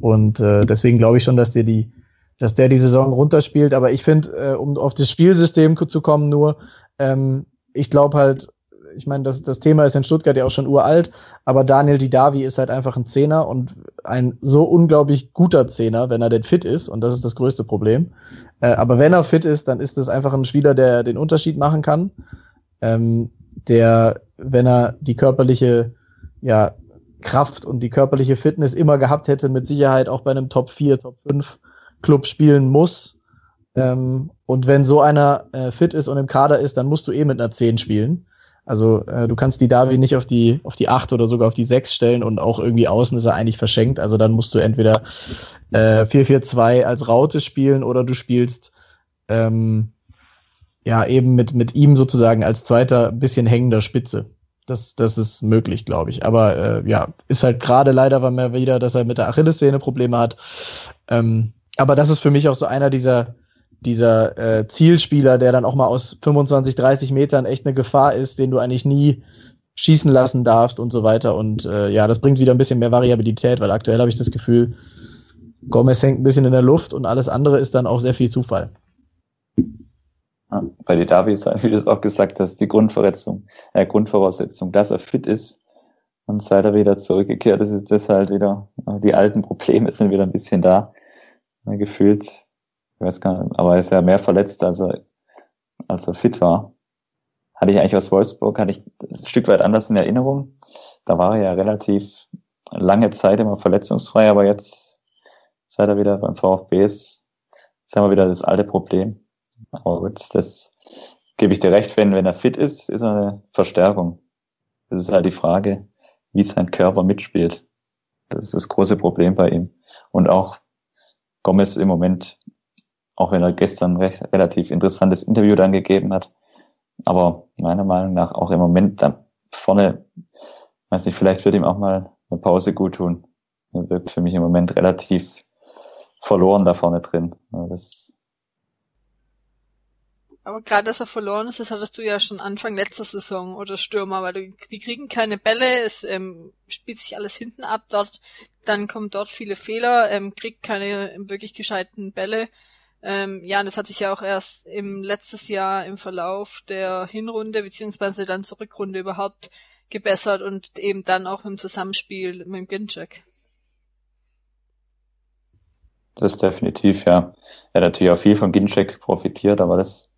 Und äh, deswegen glaube ich schon, dass der die, dass der die Saison runterspielt. Aber ich finde, äh, um auf das Spielsystem zu kommen, nur, ähm, ich glaube halt, ich meine, das, das Thema ist in Stuttgart ja auch schon uralt, aber Daniel Didavi ist halt einfach ein Zehner und ein so unglaublich guter Zehner, wenn er denn fit ist, und das ist das größte Problem. Äh, aber wenn er fit ist, dann ist das einfach ein Spieler, der den Unterschied machen kann. Ähm, der, wenn er die körperliche ja, Kraft und die körperliche Fitness immer gehabt hätte, mit Sicherheit auch bei einem Top 4, Top 5 Club spielen muss. Ähm, und wenn so einer äh, fit ist und im Kader ist, dann musst du eh mit einer 10 spielen. Also äh, du kannst die Davi nicht auf die auf die 8 oder sogar auf die 6 stellen und auch irgendwie außen ist er eigentlich verschenkt. Also dann musst du entweder äh, 4-4-2 als Raute spielen oder du spielst ähm, ja eben mit, mit ihm sozusagen als zweiter bisschen hängender Spitze. Das, das ist möglich, glaube ich. Aber äh, ja, ist halt gerade leider war mir wieder, dass er mit der Achillessehne Probleme hat. Ähm, aber das ist für mich auch so einer dieser dieser äh, Zielspieler, der dann auch mal aus 25, 30 Metern echt eine Gefahr ist, den du eigentlich nie schießen lassen darfst und so weiter. Und äh, ja, das bringt wieder ein bisschen mehr Variabilität, weil aktuell habe ich das Gefühl, Gomez hängt ein bisschen in der Luft und alles andere ist dann auch sehr viel Zufall. Bei Didavi ist, wie du es auch gesagt hast, die Grundverletzung, äh, Grundvoraussetzung, dass er fit ist und seit er wieder zurückgekehrt ist, ist das halt wieder, die alten Probleme sind wieder ein bisschen da. Gefühlt ich weiß gar nicht, aber er ist ja mehr verletzt, als er, als er fit war. Hatte ich eigentlich aus Wolfsburg, hatte ich ein Stück weit anders in Erinnerung. Da war er ja relativ lange Zeit immer verletzungsfrei, aber jetzt, seit er wieder beim VfB ist, ist haben wir wieder das alte Problem. Aber gut, das gebe ich dir recht, wenn, wenn er fit ist, ist er eine Verstärkung. Das ist halt die Frage, wie sein Körper mitspielt. Das ist das große Problem bei ihm. Und auch Gomez im Moment auch wenn er gestern recht, relativ interessantes Interview dann gegeben hat. Aber meiner Meinung nach auch im Moment da vorne, weiß nicht, vielleicht wird ihm auch mal eine Pause gut tun. Er wirkt für mich im Moment relativ verloren da vorne drin. Das aber gerade, dass er verloren ist, das hattest du ja schon Anfang letzter Saison oder Stürmer, weil die kriegen keine Bälle, es ähm, spielt sich alles hinten ab, dort, dann kommen dort viele Fehler, ähm, kriegt keine wirklich gescheiten Bälle ähm, ja, und das hat sich ja auch erst im letztes Jahr im Verlauf der Hinrunde beziehungsweise dann zur Rückrunde überhaupt gebessert und eben dann auch im Zusammenspiel mit dem Ginczek. Das ist definitiv, ja. Er hat natürlich auch viel von Ginczek profitiert, aber das,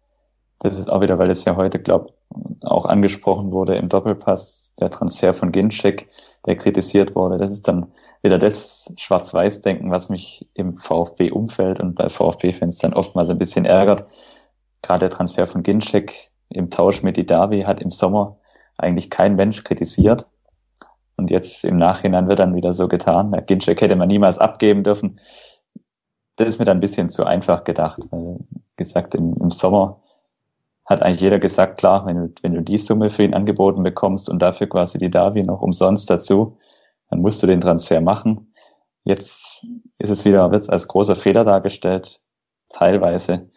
das ist auch wieder, weil es ja heute, glaube auch angesprochen wurde im Doppelpass, der Transfer von Ginczek, der kritisiert wurde. Das ist dann wieder das Schwarz-Weiß-Denken, was mich im VfB-Umfeld und bei VfB-Fans dann oftmals ein bisschen ärgert. Gerade der Transfer von Ginczek im Tausch mit Idavi hat im Sommer eigentlich kein Mensch kritisiert. Und jetzt im Nachhinein wird dann wieder so getan, Ginczek hätte man niemals abgeben dürfen. Das ist mir dann ein bisschen zu einfach gedacht. Weil, gesagt, im, im Sommer hat eigentlich jeder gesagt, klar, wenn du, wenn du die Summe für ihn angeboten bekommst und dafür quasi die Davi noch umsonst dazu, dann musst du den Transfer machen. Jetzt ist es wieder, wird es als großer Fehler dargestellt, teilweise.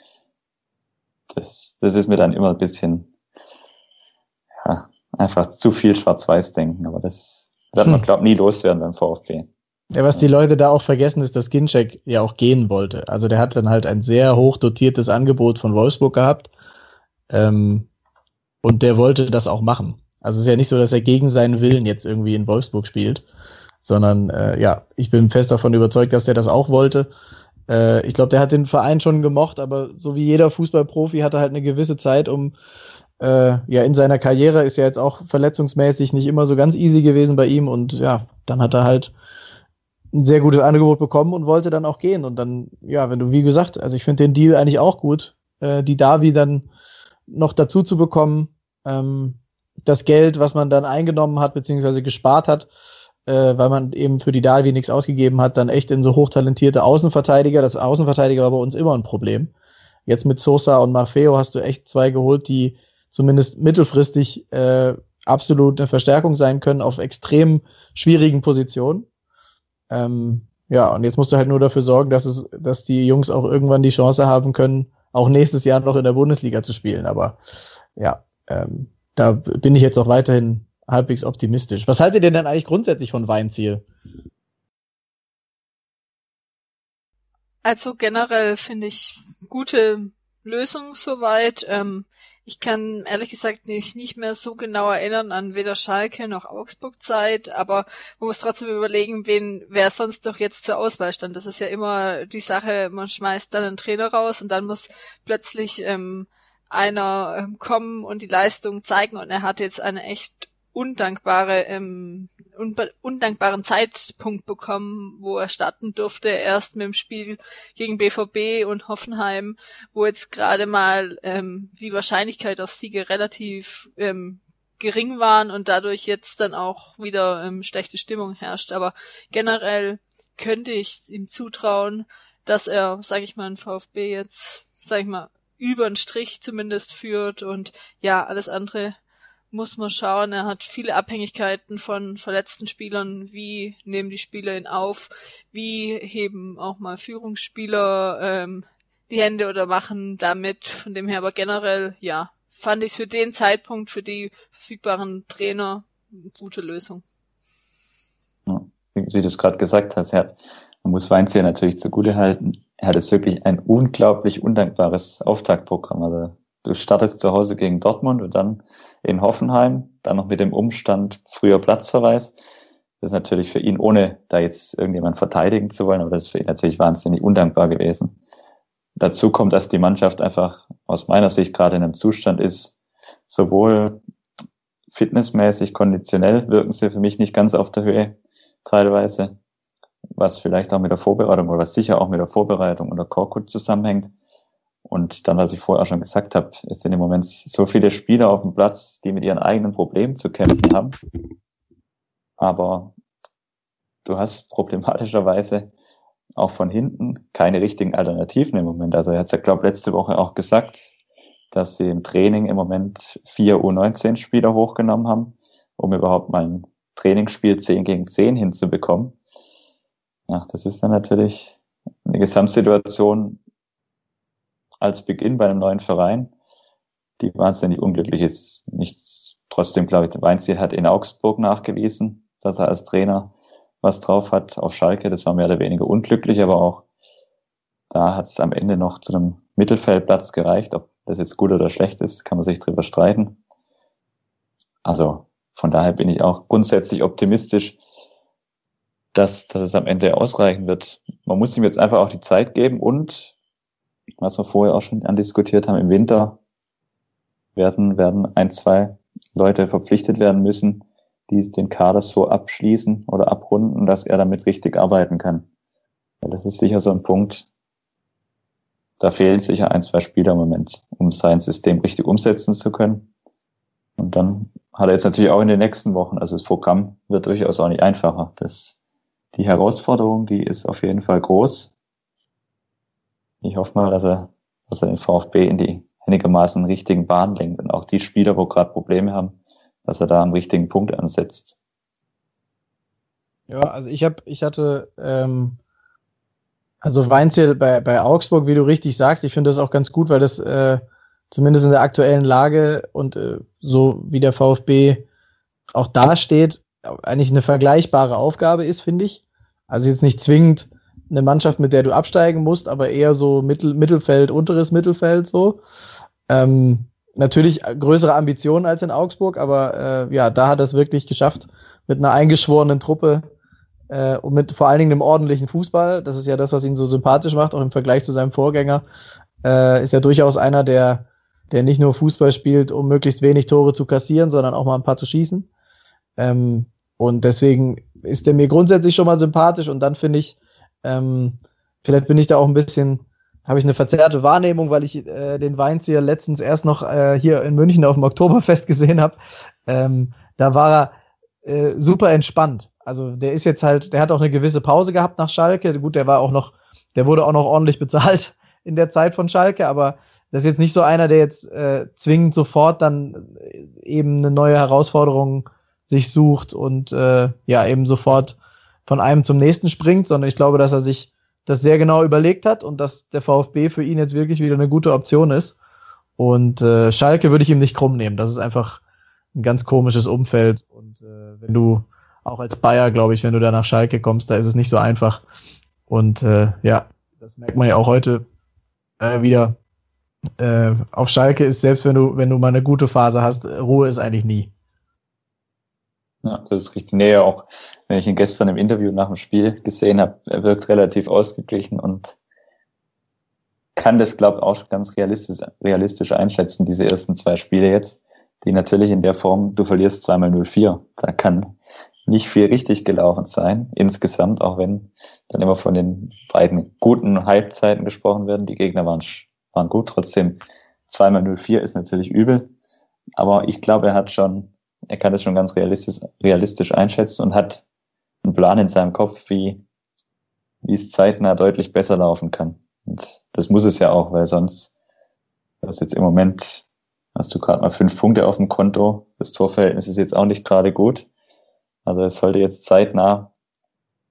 das, das ist mir dann immer ein bisschen, ja, einfach zu viel Schwarz-Weiß-Denken, aber das wird man, hm. glaube nie loswerden beim VfB. Ja, was die Leute da auch vergessen, ist, dass Ginczek ja auch gehen wollte. Also der hat dann halt ein sehr hoch dotiertes Angebot von Wolfsburg gehabt. Ähm, und der wollte das auch machen. Also es ist ja nicht so, dass er gegen seinen Willen jetzt irgendwie in Wolfsburg spielt, sondern äh, ja, ich bin fest davon überzeugt, dass der das auch wollte. Äh, ich glaube, der hat den Verein schon gemocht, aber so wie jeder Fußballprofi hat er halt eine gewisse Zeit, um äh, ja in seiner Karriere ist ja jetzt auch verletzungsmäßig nicht immer so ganz easy gewesen bei ihm und ja, dann hat er halt ein sehr gutes Angebot bekommen und wollte dann auch gehen. Und dann, ja, wenn du, wie gesagt, also ich finde den Deal eigentlich auch gut, äh, die Davi dann noch dazu zu bekommen, ähm, das Geld, was man dann eingenommen hat, beziehungsweise gespart hat, äh, weil man eben für die Davi nichts ausgegeben hat, dann echt in so hochtalentierte Außenverteidiger. Das Außenverteidiger war bei uns immer ein Problem. Jetzt mit Sosa und Maffeo hast du echt zwei geholt, die zumindest mittelfristig äh, absolut eine Verstärkung sein können auf extrem schwierigen Positionen. Ähm, ja, und jetzt musst du halt nur dafür sorgen, dass es, dass die Jungs auch irgendwann die Chance haben können, auch nächstes Jahr noch in der Bundesliga zu spielen. Aber ja, ähm, da bin ich jetzt auch weiterhin halbwegs optimistisch. Was haltet ihr denn eigentlich grundsätzlich von Weinziel? Also generell finde ich gute Lösung soweit. Ähm, ich kann ehrlich gesagt nicht, nicht mehr so genau erinnern an weder Schalke noch Augsburg Zeit, aber man muss trotzdem überlegen, wen, wer sonst doch jetzt zur Auswahl stand. Das ist ja immer die Sache, man schmeißt dann einen Trainer raus und dann muss plötzlich ähm, einer ähm, kommen und die Leistung zeigen und er hat jetzt eine echt undankbare, ähm, undankbaren Zeitpunkt bekommen, wo er starten durfte, erst mit dem Spiel gegen BVB und Hoffenheim, wo jetzt gerade mal ähm, die Wahrscheinlichkeit auf Siege relativ ähm, gering waren und dadurch jetzt dann auch wieder ähm, schlechte Stimmung herrscht. Aber generell könnte ich ihm zutrauen, dass er, sag ich mal, ein VfB jetzt, sag ich mal, über den Strich zumindest führt und ja, alles andere muss man schauen. Er hat viele Abhängigkeiten von verletzten Spielern. Wie nehmen die Spieler ihn auf? Wie heben auch mal Führungsspieler ähm, die Hände oder machen damit? Von dem her aber generell, ja, fand ich für den Zeitpunkt, für die verfügbaren Trainer eine gute Lösung. Ja, wie du es gerade gesagt hast, er hat, man muss Weinziel natürlich zugute halten. Er hat jetzt wirklich ein unglaublich undankbares Auftaktprogramm. Also du startest zu Hause gegen Dortmund und dann in Hoffenheim, dann noch mit dem Umstand früher Platzverweis. Das ist natürlich für ihn, ohne da jetzt irgendjemand verteidigen zu wollen, aber das ist für ihn natürlich wahnsinnig undankbar gewesen. Dazu kommt, dass die Mannschaft einfach aus meiner Sicht gerade in einem Zustand ist, sowohl fitnessmäßig, konditionell wirken sie für mich nicht ganz auf der Höhe teilweise, was vielleicht auch mit der Vorbereitung oder was sicher auch mit der Vorbereitung oder Korkut zusammenhängt. Und dann, was ich vorher schon gesagt habe, es sind im Moment so viele Spieler auf dem Platz, die mit ihren eigenen Problemen zu kämpfen haben. Aber du hast [LAUGHS] problematischerweise auch von hinten keine richtigen Alternativen im Moment. Also er hat ja, glaube letzte Woche auch gesagt, dass sie im Training im Moment vier U19-Spieler hochgenommen haben, um überhaupt mal ein Trainingsspiel 10 gegen 10 hinzubekommen. Ja, das ist dann natürlich eine Gesamtsituation, als Beginn bei einem neuen Verein, die wahnsinnig unglücklich ist. Nichts, trotzdem glaube ich, Weinziel hat in Augsburg nachgewiesen, dass er als Trainer was drauf hat auf Schalke. Das war mehr oder weniger unglücklich, aber auch da hat es am Ende noch zu einem Mittelfeldplatz gereicht. Ob das jetzt gut oder schlecht ist, kann man sich drüber streiten. Also von daher bin ich auch grundsätzlich optimistisch, dass, dass es am Ende ausreichen wird. Man muss ihm jetzt einfach auch die Zeit geben und was wir vorher auch schon andiskutiert haben, im Winter werden, werden ein, zwei Leute verpflichtet werden müssen, die den Kader so abschließen oder abrunden, dass er damit richtig arbeiten kann. Ja, das ist sicher so ein Punkt. Da fehlen sicher ein, zwei Spieler im Moment, um sein System richtig umsetzen zu können. Und dann hat er jetzt natürlich auch in den nächsten Wochen, also das Programm wird durchaus auch nicht einfacher. Das, die Herausforderung, die ist auf jeden Fall groß ich hoffe mal, dass er, dass er den VfB in die einigermaßen richtigen Bahn lenkt und auch die Spieler, wo gerade Probleme haben, dass er da am richtigen Punkt ansetzt. Ja, also ich habe, ich hatte, ähm, also Weinzel bei, bei Augsburg, wie du richtig sagst, ich finde das auch ganz gut, weil das äh, zumindest in der aktuellen Lage und äh, so wie der VfB auch dasteht, eigentlich eine vergleichbare Aufgabe ist, finde ich. Also jetzt nicht zwingend eine Mannschaft, mit der du absteigen musst, aber eher so Mittel, Mittelfeld, unteres Mittelfeld so. Ähm, natürlich größere Ambitionen als in Augsburg, aber äh, ja, da hat er es wirklich geschafft, mit einer eingeschworenen Truppe äh, und mit vor allen Dingen einem ordentlichen Fußball. Das ist ja das, was ihn so sympathisch macht, auch im Vergleich zu seinem Vorgänger. Äh, ist ja durchaus einer, der, der nicht nur Fußball spielt, um möglichst wenig Tore zu kassieren, sondern auch mal ein paar zu schießen. Ähm, und deswegen ist er mir grundsätzlich schon mal sympathisch und dann finde ich, ähm, vielleicht bin ich da auch ein bisschen, habe ich eine verzerrte Wahrnehmung, weil ich äh, den Weinzieher letztens erst noch äh, hier in München auf dem Oktoberfest [LAUGHS] gesehen habe. Ähm, da war er äh, super entspannt. Also der ist jetzt halt, der hat auch eine gewisse Pause gehabt nach Schalke. Gut, der war auch noch, der wurde auch noch ordentlich bezahlt [LAUGHS] in der Zeit von Schalke, aber das ist jetzt nicht so einer, der jetzt äh, zwingend sofort dann äh, eben eine neue Herausforderung sich sucht und äh, ja eben sofort von einem zum nächsten springt, sondern ich glaube, dass er sich das sehr genau überlegt hat und dass der VfB für ihn jetzt wirklich wieder eine gute Option ist. Und äh, Schalke würde ich ihm nicht krumm nehmen. Das ist einfach ein ganz komisches Umfeld. Und äh, wenn du auch als Bayer, glaube ich, wenn du da nach Schalke kommst, da ist es nicht so einfach. Und äh, ja, das merkt man ja auch heute äh, wieder. Äh, auf Schalke ist selbst wenn du wenn du mal eine gute Phase hast, Ruhe ist eigentlich nie. Ja, das ist richtig. Nee, auch wenn ich ihn gestern im Interview nach dem Spiel gesehen habe, er wirkt relativ ausgeglichen und kann das, glaube ich, auch ganz realistisch, realistisch einschätzen, diese ersten zwei Spiele jetzt, die natürlich in der Form, du verlierst zweimal 0-4. Da kann nicht viel richtig gelaufen sein, insgesamt, auch wenn dann immer von den beiden guten Halbzeiten gesprochen werden. Die Gegner waren, waren gut, trotzdem zweimal 0-4 ist natürlich übel. Aber ich glaube, er hat schon er kann das schon ganz realistisch, realistisch einschätzen und hat einen Plan in seinem Kopf, wie, wie es zeitnah deutlich besser laufen kann. Und das muss es ja auch, weil sonst, das jetzt im Moment, hast du gerade mal fünf Punkte auf dem Konto. Das Torverhältnis ist jetzt auch nicht gerade gut. Also es sollte jetzt zeitnah,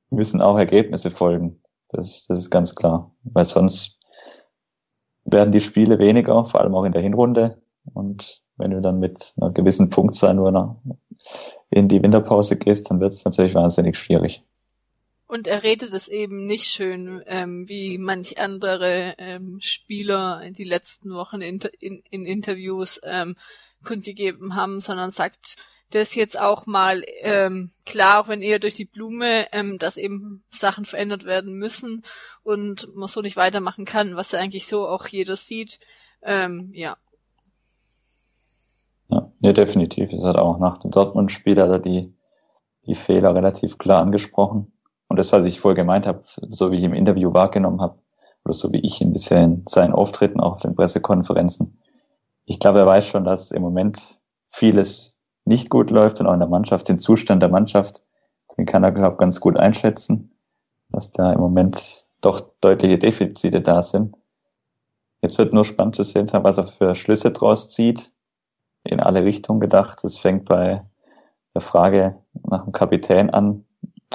müssen auch Ergebnisse folgen. Das, das ist ganz klar. Weil sonst werden die Spiele weniger, vor allem auch in der Hinrunde. Und wenn du dann mit einer gewissen Punktzahl nur in die Winterpause gehst, dann wird es natürlich wahnsinnig schwierig. Und er redet es eben nicht schön, ähm, wie manch andere ähm, Spieler in die letzten Wochen in, in, in Interviews ähm, kundgegeben haben, sondern sagt das jetzt auch mal ähm, klar, auch wenn eher durch die Blume, ähm, dass eben Sachen verändert werden müssen und man so nicht weitermachen kann, was ja eigentlich so auch jeder sieht. Ähm, ja, ja, ja definitiv. Es hat auch nach dem Dortmund-Spiel hat er die, die Fehler relativ klar angesprochen. Und das, was ich vorher gemeint habe, so wie ich im Interview wahrgenommen habe, oder so wie ich ihn bisher in seinen Auftritten, auch auf den Pressekonferenzen, ich glaube, er weiß schon, dass im Moment vieles nicht gut läuft und auch in der Mannschaft, den Zustand der Mannschaft, den kann er, glaube ich, ganz gut einschätzen, dass da im Moment doch deutliche Defizite da sind. Jetzt wird nur spannend zu sehen sein, was er für Schlüsse draus zieht in alle Richtungen gedacht. Es fängt bei der Frage nach dem Kapitän an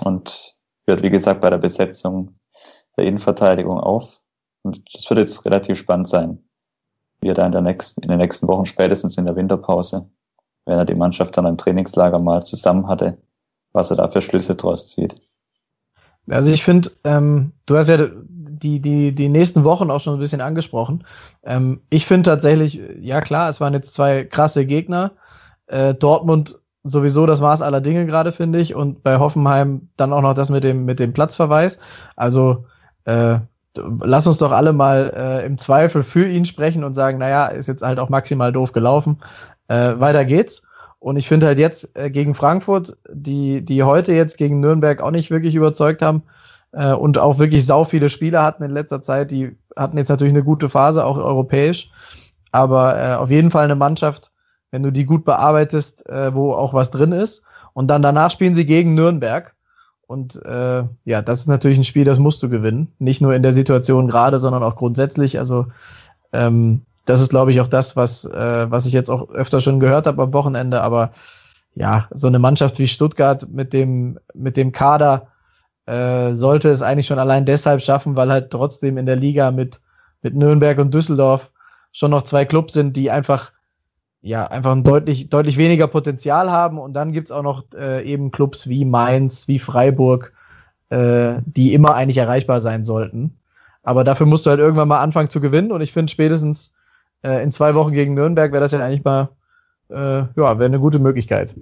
und hört, wie gesagt, bei der Besetzung der Innenverteidigung auf. Und das wird jetzt relativ spannend sein, wie er da in, der nächsten, in den nächsten Wochen, spätestens in der Winterpause, wenn er die Mannschaft dann im Trainingslager mal zusammen hatte, was er da für Schlüsse draus zieht. Also ich finde, ähm, du hast ja die, die, die nächsten Wochen auch schon ein bisschen angesprochen. Ähm, ich finde tatsächlich, ja klar, es waren jetzt zwei krasse Gegner. Äh, Dortmund sowieso das Maß aller Dinge gerade, finde ich. Und bei Hoffenheim dann auch noch das mit dem, mit dem Platzverweis. Also äh, lass uns doch alle mal äh, im Zweifel für ihn sprechen und sagen, naja, ist jetzt halt auch maximal doof gelaufen. Äh, weiter geht's. Und ich finde halt jetzt äh, gegen Frankfurt, die, die heute jetzt gegen Nürnberg auch nicht wirklich überzeugt haben, äh, und auch wirklich sau viele Spieler hatten in letzter Zeit. Die hatten jetzt natürlich eine gute Phase, auch europäisch. Aber äh, auf jeden Fall eine Mannschaft, wenn du die gut bearbeitest, äh, wo auch was drin ist. Und dann danach spielen sie gegen Nürnberg. Und äh, ja, das ist natürlich ein Spiel, das musst du gewinnen. Nicht nur in der Situation gerade, sondern auch grundsätzlich. Also ähm, das ist, glaube ich, auch das, was, äh, was ich jetzt auch öfter schon gehört habe am Wochenende. Aber ja, so eine Mannschaft wie Stuttgart mit dem, mit dem Kader, äh, sollte es eigentlich schon allein deshalb schaffen, weil halt trotzdem in der Liga mit, mit Nürnberg und Düsseldorf schon noch zwei Clubs sind, die einfach ja einfach ein deutlich deutlich weniger Potenzial haben. Und dann gibt's auch noch äh, eben Clubs wie Mainz, wie Freiburg, äh, die immer eigentlich erreichbar sein sollten. Aber dafür musst du halt irgendwann mal anfangen zu gewinnen. Und ich finde spätestens äh, in zwei Wochen gegen Nürnberg wäre das ja eigentlich mal äh, ja wäre eine gute Möglichkeit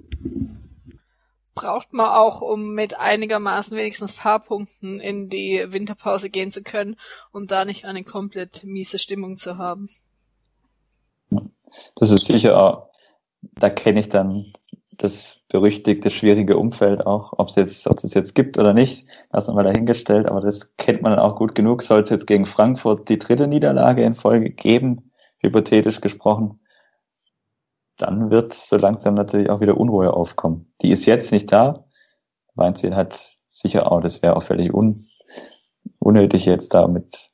braucht man auch, um mit einigermaßen wenigstens Fahrpunkten in die Winterpause gehen zu können und da nicht eine komplett miese Stimmung zu haben. Das ist sicher auch, da kenne ich dann das berüchtigte, schwierige Umfeld auch, ob es jetzt, ob es jetzt gibt oder nicht, das nochmal dahingestellt, aber das kennt man dann auch gut genug. Sollte es jetzt gegen Frankfurt die dritte Niederlage in Folge geben, hypothetisch gesprochen, dann wird so langsam natürlich auch wieder Unruhe aufkommen. Die ist jetzt nicht da. Weinziel hat sicher auch, das wäre auch völlig un, unnötig jetzt da mit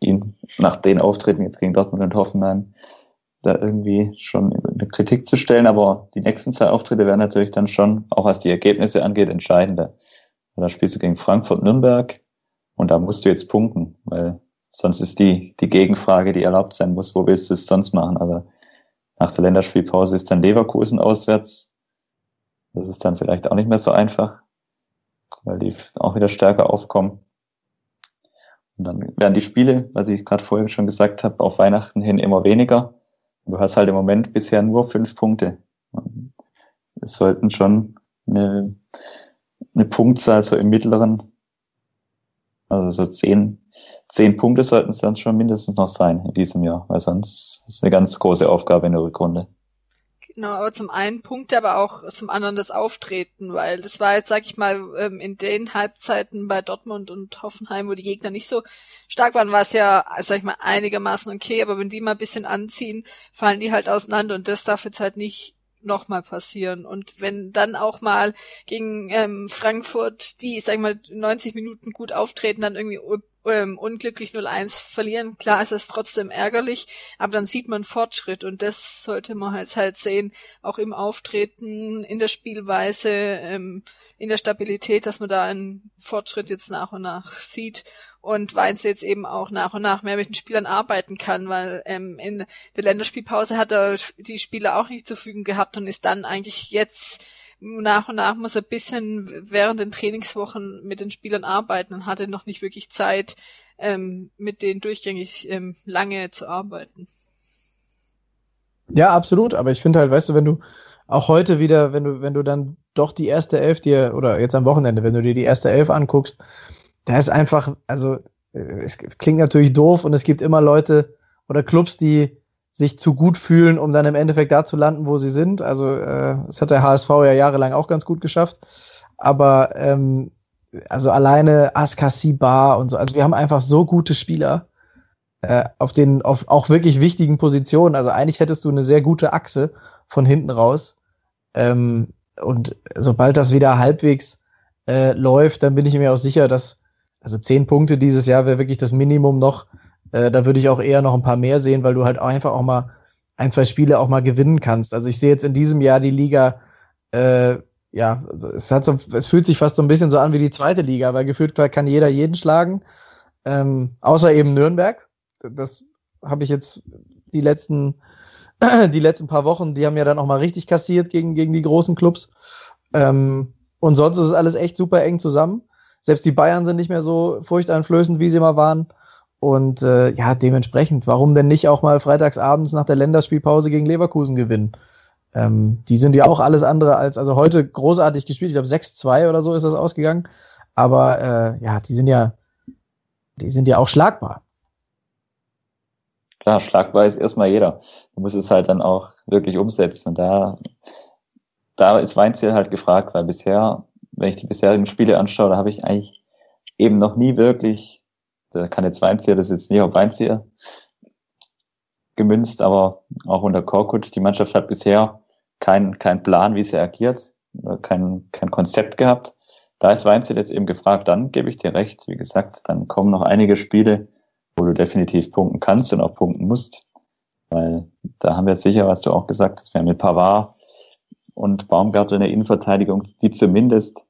ihm nach den Auftritten jetzt gegen Dortmund und Hoffenheim da irgendwie schon eine Kritik zu stellen, aber die nächsten zwei Auftritte werden natürlich dann schon, auch was die Ergebnisse angeht, entscheidender. Da spielst du gegen Frankfurt, Nürnberg und da musst du jetzt punkten, weil sonst ist die, die Gegenfrage, die erlaubt sein muss, wo willst du es sonst machen? Aber nach der Länderspielpause ist dann Leverkusen auswärts. Das ist dann vielleicht auch nicht mehr so einfach, weil die auch wieder stärker aufkommen. Und dann werden die Spiele, was ich gerade vorher schon gesagt habe, auf Weihnachten hin immer weniger. du hast halt im Moment bisher nur fünf Punkte. Es sollten schon eine, eine Punktzahl so im mittleren, also so zehn, zehn Punkte sollten es dann schon mindestens noch sein in diesem Jahr, weil sonst ist es eine ganz große Aufgabe in der Rückrunde. Genau, aber zum einen Punkte, aber auch zum anderen das Auftreten, weil das war jetzt, sag ich mal, ähm, in den Halbzeiten bei Dortmund und Hoffenheim, wo die Gegner nicht so stark waren, war es ja, sag ich mal, einigermaßen okay, aber wenn die mal ein bisschen anziehen, fallen die halt auseinander und das darf jetzt halt nicht nochmal passieren. Und wenn dann auch mal gegen ähm, Frankfurt die, sag ich mal, 90 Minuten gut auftreten, dann irgendwie ähm, unglücklich 0-1 verlieren, klar ist es trotzdem ärgerlich, aber dann sieht man Fortschritt und das sollte man halt, halt sehen, auch im Auftreten, in der Spielweise, ähm, in der Stabilität, dass man da einen Fortschritt jetzt nach und nach sieht und Weinz jetzt eben auch nach und nach mehr mit den Spielern arbeiten kann, weil ähm, in der Länderspielpause hat er die Spieler auch nicht zur Verfügung gehabt und ist dann eigentlich jetzt nach und nach muss er bisschen während den Trainingswochen mit den Spielern arbeiten und hatte noch nicht wirklich Zeit, ähm, mit denen durchgängig ähm, lange zu arbeiten. Ja, absolut. Aber ich finde halt, weißt du, wenn du auch heute wieder, wenn du, wenn du dann doch die erste Elf dir, oder jetzt am Wochenende, wenn du dir die erste Elf anguckst, da ist einfach, also äh, es klingt natürlich doof und es gibt immer Leute oder Clubs, die sich zu gut fühlen, um dann im Endeffekt da zu landen, wo sie sind. Also äh, das hat der HSV ja jahrelang auch ganz gut geschafft. Aber ähm, also alleine Askasi Bar und so, also wir haben einfach so gute Spieler äh, auf den auf auch wirklich wichtigen Positionen. Also eigentlich hättest du eine sehr gute Achse von hinten raus. Ähm, und sobald das wieder halbwegs äh, läuft, dann bin ich mir auch sicher, dass also zehn Punkte dieses Jahr wäre wirklich das Minimum noch, äh, da würde ich auch eher noch ein paar mehr sehen, weil du halt einfach auch mal ein, zwei Spiele auch mal gewinnen kannst. Also ich sehe jetzt in diesem Jahr die Liga, äh, ja, es hat so, es fühlt sich fast so ein bisschen so an wie die zweite Liga, weil gefühlt kann jeder jeden schlagen, ähm, außer eben Nürnberg. Das habe ich jetzt die letzten, [CLEARS THROAT] die letzten paar Wochen, die haben ja dann auch mal richtig kassiert gegen, gegen die großen Clubs. Ähm, und sonst ist es alles echt super eng zusammen. Selbst die Bayern sind nicht mehr so furchteinflößend, wie sie mal waren. Und äh, ja, dementsprechend, warum denn nicht auch mal freitagsabends nach der Länderspielpause gegen Leverkusen gewinnen? Ähm, die sind ja auch alles andere als, also heute großartig gespielt. Ich glaube 6-2 oder so ist das ausgegangen. Aber äh, ja, die sind ja, die sind ja auch schlagbar. Klar, schlagbar ist erstmal jeder. Du musst es halt dann auch wirklich umsetzen. Da, da ist Weinziel halt gefragt, weil bisher, wenn ich die bisherigen Spiele anschaue, da habe ich eigentlich eben noch nie wirklich da kann jetzt Weinzieher, das ist jetzt nicht auf Weinzieher gemünzt, aber auch unter Korkut, die Mannschaft hat bisher keinen kein Plan, wie sie agiert, kein, kein Konzept gehabt. Da ist Weinziel jetzt eben gefragt, dann gebe ich dir recht. Wie gesagt, dann kommen noch einige Spiele, wo du definitiv punkten kannst und auch punkten musst. Weil da haben wir sicher, was du auch gesagt hast, wir haben mit Pavard und Baumgartel in der Innenverteidigung, die zumindest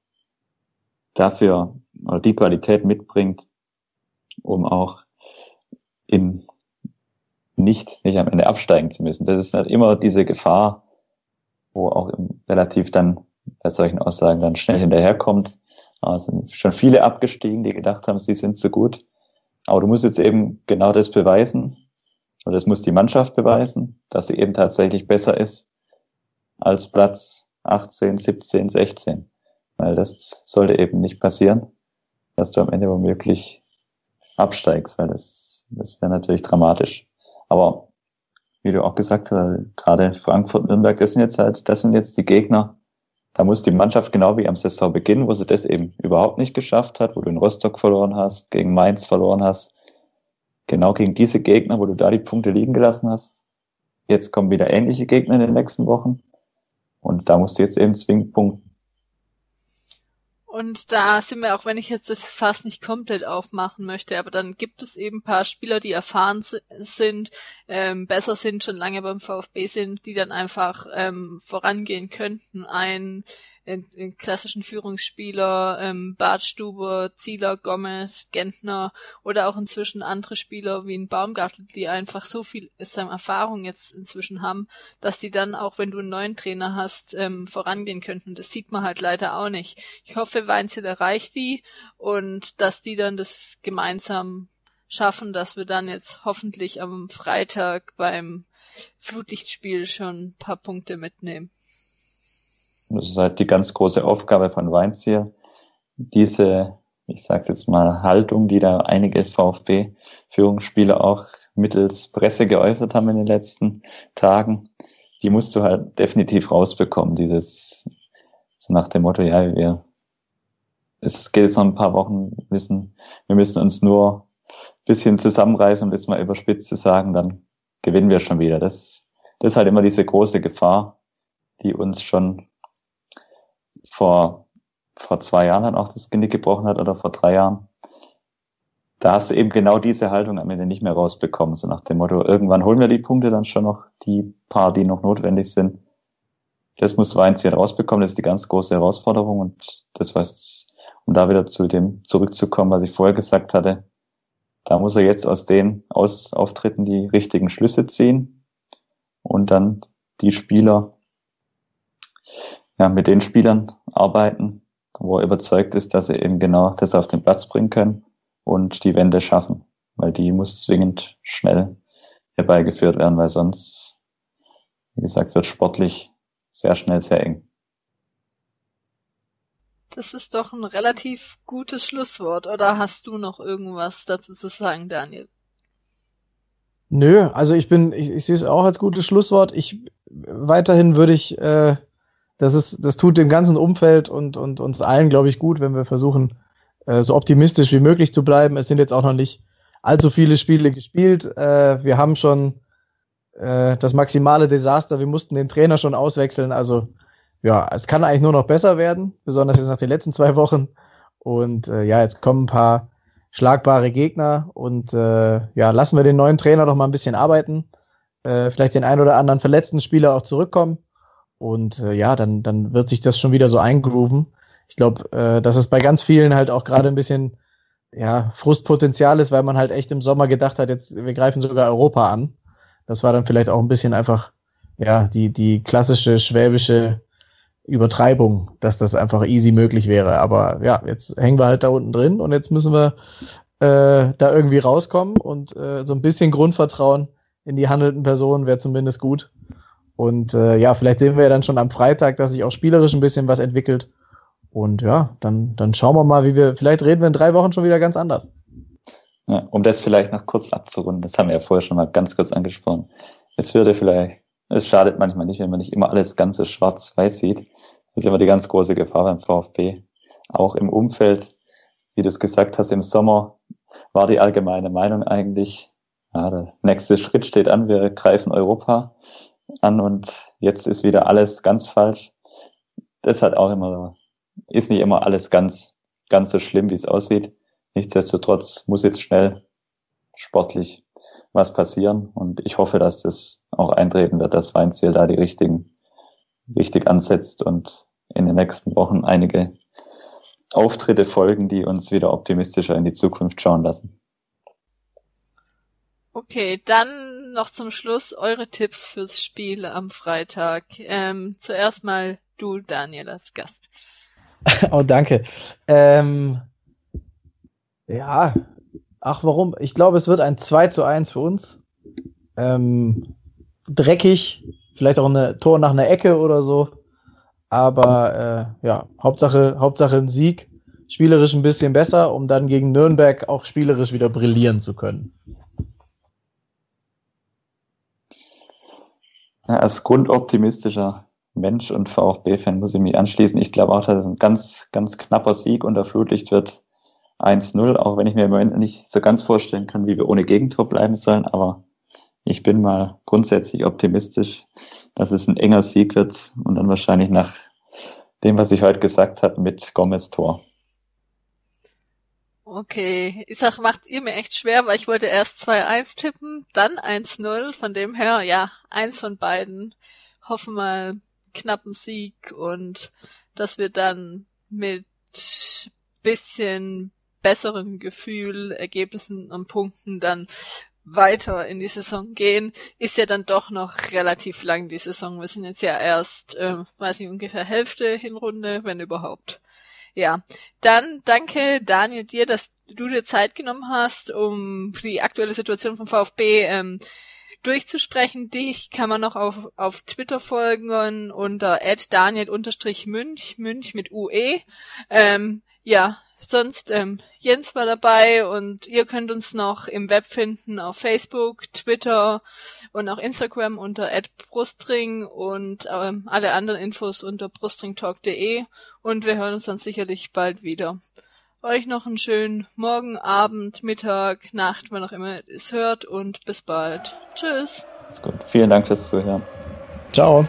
dafür oder die Qualität mitbringt, um auch im nicht, nicht am Ende absteigen zu müssen. Das ist halt immer diese Gefahr, wo auch relativ dann bei solchen Aussagen dann schnell hinterherkommt. Es sind schon viele abgestiegen, die gedacht haben, sie sind so gut. Aber du musst jetzt eben genau das beweisen, oder das muss die Mannschaft beweisen, dass sie eben tatsächlich besser ist als Platz 18, 17, 16. Weil das sollte eben nicht passieren, dass du am Ende womöglich absteigst, weil das, das wäre natürlich dramatisch. Aber wie du auch gesagt hast, gerade Frankfurt, Nürnberg, das sind jetzt halt, das sind jetzt die Gegner, da muss die Mannschaft genau wie am Saisonbeginn, wo sie das eben überhaupt nicht geschafft hat, wo du in Rostock verloren hast, gegen Mainz verloren hast, genau gegen diese Gegner, wo du da die Punkte liegen gelassen hast. Jetzt kommen wieder ähnliche Gegner in den nächsten Wochen. Und da musst du jetzt eben zwingend punkten. Und da sind wir auch, wenn ich jetzt das Fass nicht komplett aufmachen möchte, aber dann gibt es eben paar Spieler, die erfahren sind, ähm, besser sind, schon lange beim VfB sind, die dann einfach ähm, vorangehen könnten. Ein in, klassischen Führungsspieler, ähm, Bartstuber, Zieler, Gomez, Gentner oder auch inzwischen andere Spieler wie ein Baumgartel, die einfach so viel Erfahrung jetzt inzwischen haben, dass die dann auch, wenn du einen neuen Trainer hast, ähm, vorangehen könnten. Das sieht man halt leider auch nicht. Ich hoffe, Weinzel erreicht die und dass die dann das gemeinsam schaffen, dass wir dann jetzt hoffentlich am Freitag beim Flutlichtspiel schon ein paar Punkte mitnehmen. Das ist halt die ganz große Aufgabe von Weinzier, diese, ich sage jetzt mal, Haltung, die da einige VfB-Führungsspieler auch mittels Presse geäußert haben in den letzten Tagen, die musst du halt definitiv rausbekommen. Dieses so nach dem Motto, ja, wir es geht jetzt noch ein paar Wochen, wissen, wir müssen uns nur ein bisschen zusammenreißen, um das mal überspitzt zu sagen, dann gewinnen wir schon wieder. Das, das ist halt immer diese große Gefahr, die uns schon vor, vor zwei Jahren dann auch das Genick gebrochen hat oder vor drei Jahren. Da hast du eben genau diese Haltung am Ende nicht mehr rausbekommen, so nach dem Motto, irgendwann holen wir die Punkte dann schon noch, die paar, die noch notwendig sind. Das musst du einziehen rausbekommen, das ist die ganz große Herausforderung und das was, um da wieder zu dem zurückzukommen, was ich vorher gesagt hatte, da muss er jetzt aus den aus Auftritten die richtigen Schlüsse ziehen und dann die Spieler ja, mit den Spielern arbeiten, wo er überzeugt ist, dass sie eben genau das auf den Platz bringen können und die Wende schaffen, weil die muss zwingend schnell herbeigeführt werden, weil sonst, wie gesagt, wird sportlich sehr schnell sehr eng. Das ist doch ein relativ gutes Schlusswort. Oder hast du noch irgendwas dazu zu sagen, Daniel? Nö, also ich bin, ich, ich sehe es auch als gutes Schlusswort. Ich weiterhin würde ich äh, das ist, das tut dem ganzen Umfeld und, und uns allen, glaube ich, gut, wenn wir versuchen, äh, so optimistisch wie möglich zu bleiben. Es sind jetzt auch noch nicht allzu viele Spiele gespielt. Äh, wir haben schon äh, das maximale Desaster. Wir mussten den Trainer schon auswechseln. Also ja, es kann eigentlich nur noch besser werden, besonders jetzt nach den letzten zwei Wochen. Und äh, ja, jetzt kommen ein paar schlagbare Gegner und äh, ja, lassen wir den neuen Trainer noch mal ein bisschen arbeiten. Äh, vielleicht den ein oder anderen verletzten Spieler auch zurückkommen. Und äh, ja, dann, dann wird sich das schon wieder so eingrooven. Ich glaube, äh, dass es bei ganz vielen halt auch gerade ein bisschen ja, Frustpotenzial ist, weil man halt echt im Sommer gedacht hat, jetzt wir greifen sogar Europa an. Das war dann vielleicht auch ein bisschen einfach ja die die klassische schwäbische Übertreibung, dass das einfach easy möglich wäre. Aber ja, jetzt hängen wir halt da unten drin und jetzt müssen wir äh, da irgendwie rauskommen und äh, so ein bisschen Grundvertrauen in die handelnden Personen wäre zumindest gut. Und äh, ja, vielleicht sehen wir ja dann schon am Freitag, dass sich auch spielerisch ein bisschen was entwickelt. Und ja, dann, dann schauen wir mal, wie wir, vielleicht reden wir in drei Wochen schon wieder ganz anders. Ja, um das vielleicht noch kurz abzurunden, das haben wir ja vorher schon mal ganz kurz angesprochen. Es würde vielleicht, es schadet manchmal nicht, wenn man nicht immer alles ganze schwarz-weiß sieht. Das ist immer die ganz große Gefahr beim VfB. Auch im Umfeld, wie du es gesagt hast, im Sommer war die allgemeine Meinung eigentlich, ja, der nächste Schritt steht an, wir greifen Europa an und jetzt ist wieder alles ganz falsch. Das hat auch immer, ist nicht immer alles ganz, ganz so schlimm, wie es aussieht. Nichtsdestotrotz muss jetzt schnell sportlich was passieren und ich hoffe, dass das auch eintreten wird, dass Weinziel da die richtigen, richtig ansetzt und in den nächsten Wochen einige Auftritte folgen, die uns wieder optimistischer in die Zukunft schauen lassen. Okay, dann noch zum Schluss eure Tipps fürs Spiel am Freitag. Ähm, zuerst mal du, Daniel, als Gast. [LAUGHS] oh, danke. Ähm, ja, ach, warum? Ich glaube, es wird ein 2 zu 1 für uns. Ähm, dreckig, vielleicht auch ein Tor nach einer Ecke oder so. Aber äh, ja, Hauptsache, Hauptsache ein Sieg. Spielerisch ein bisschen besser, um dann gegen Nürnberg auch spielerisch wieder brillieren zu können. Als grundoptimistischer Mensch und VfB-Fan muss ich mich anschließen. Ich glaube auch, dass es ein ganz, ganz knapper Sieg unter Flutlicht wird. 1-0, auch wenn ich mir im Moment nicht so ganz vorstellen kann, wie wir ohne Gegentor bleiben sollen. Aber ich bin mal grundsätzlich optimistisch, dass es ein enger Sieg wird und dann wahrscheinlich nach dem, was ich heute gesagt habe, mit Gomez Tor. Okay, ich sag, macht's ihr mir echt schwer, weil ich wollte erst 2-1 tippen, dann 1-0, von dem her, ja, eins von beiden. Hoffen mal knappen Sieg und dass wir dann mit bisschen besseren Gefühl, Ergebnissen und Punkten dann weiter in die Saison gehen, ist ja dann doch noch relativ lang die Saison. Wir sind jetzt ja erst, äh, weiß ich, ungefähr Hälfte Hinrunde, wenn überhaupt. Ja, dann danke Daniel dir, dass du dir Zeit genommen hast, um die aktuelle Situation vom VfB ähm, durchzusprechen. Dich kann man noch auf, auf Twitter folgen unter @daniel_münch, Münch mit UE. Ähm, ja, sonst ähm, Jens war dabei und ihr könnt uns noch im Web finden auf Facebook, Twitter und auch Instagram unter @brustring und ähm, alle anderen Infos unter brustringtalk.de und wir hören uns dann sicherlich bald wieder. Euch noch einen schönen Morgen, Abend, Mittag, Nacht, wann auch immer ihr es hört und bis bald. Tschüss. Ist gut. Vielen Dank fürs Zuhören. Ciao.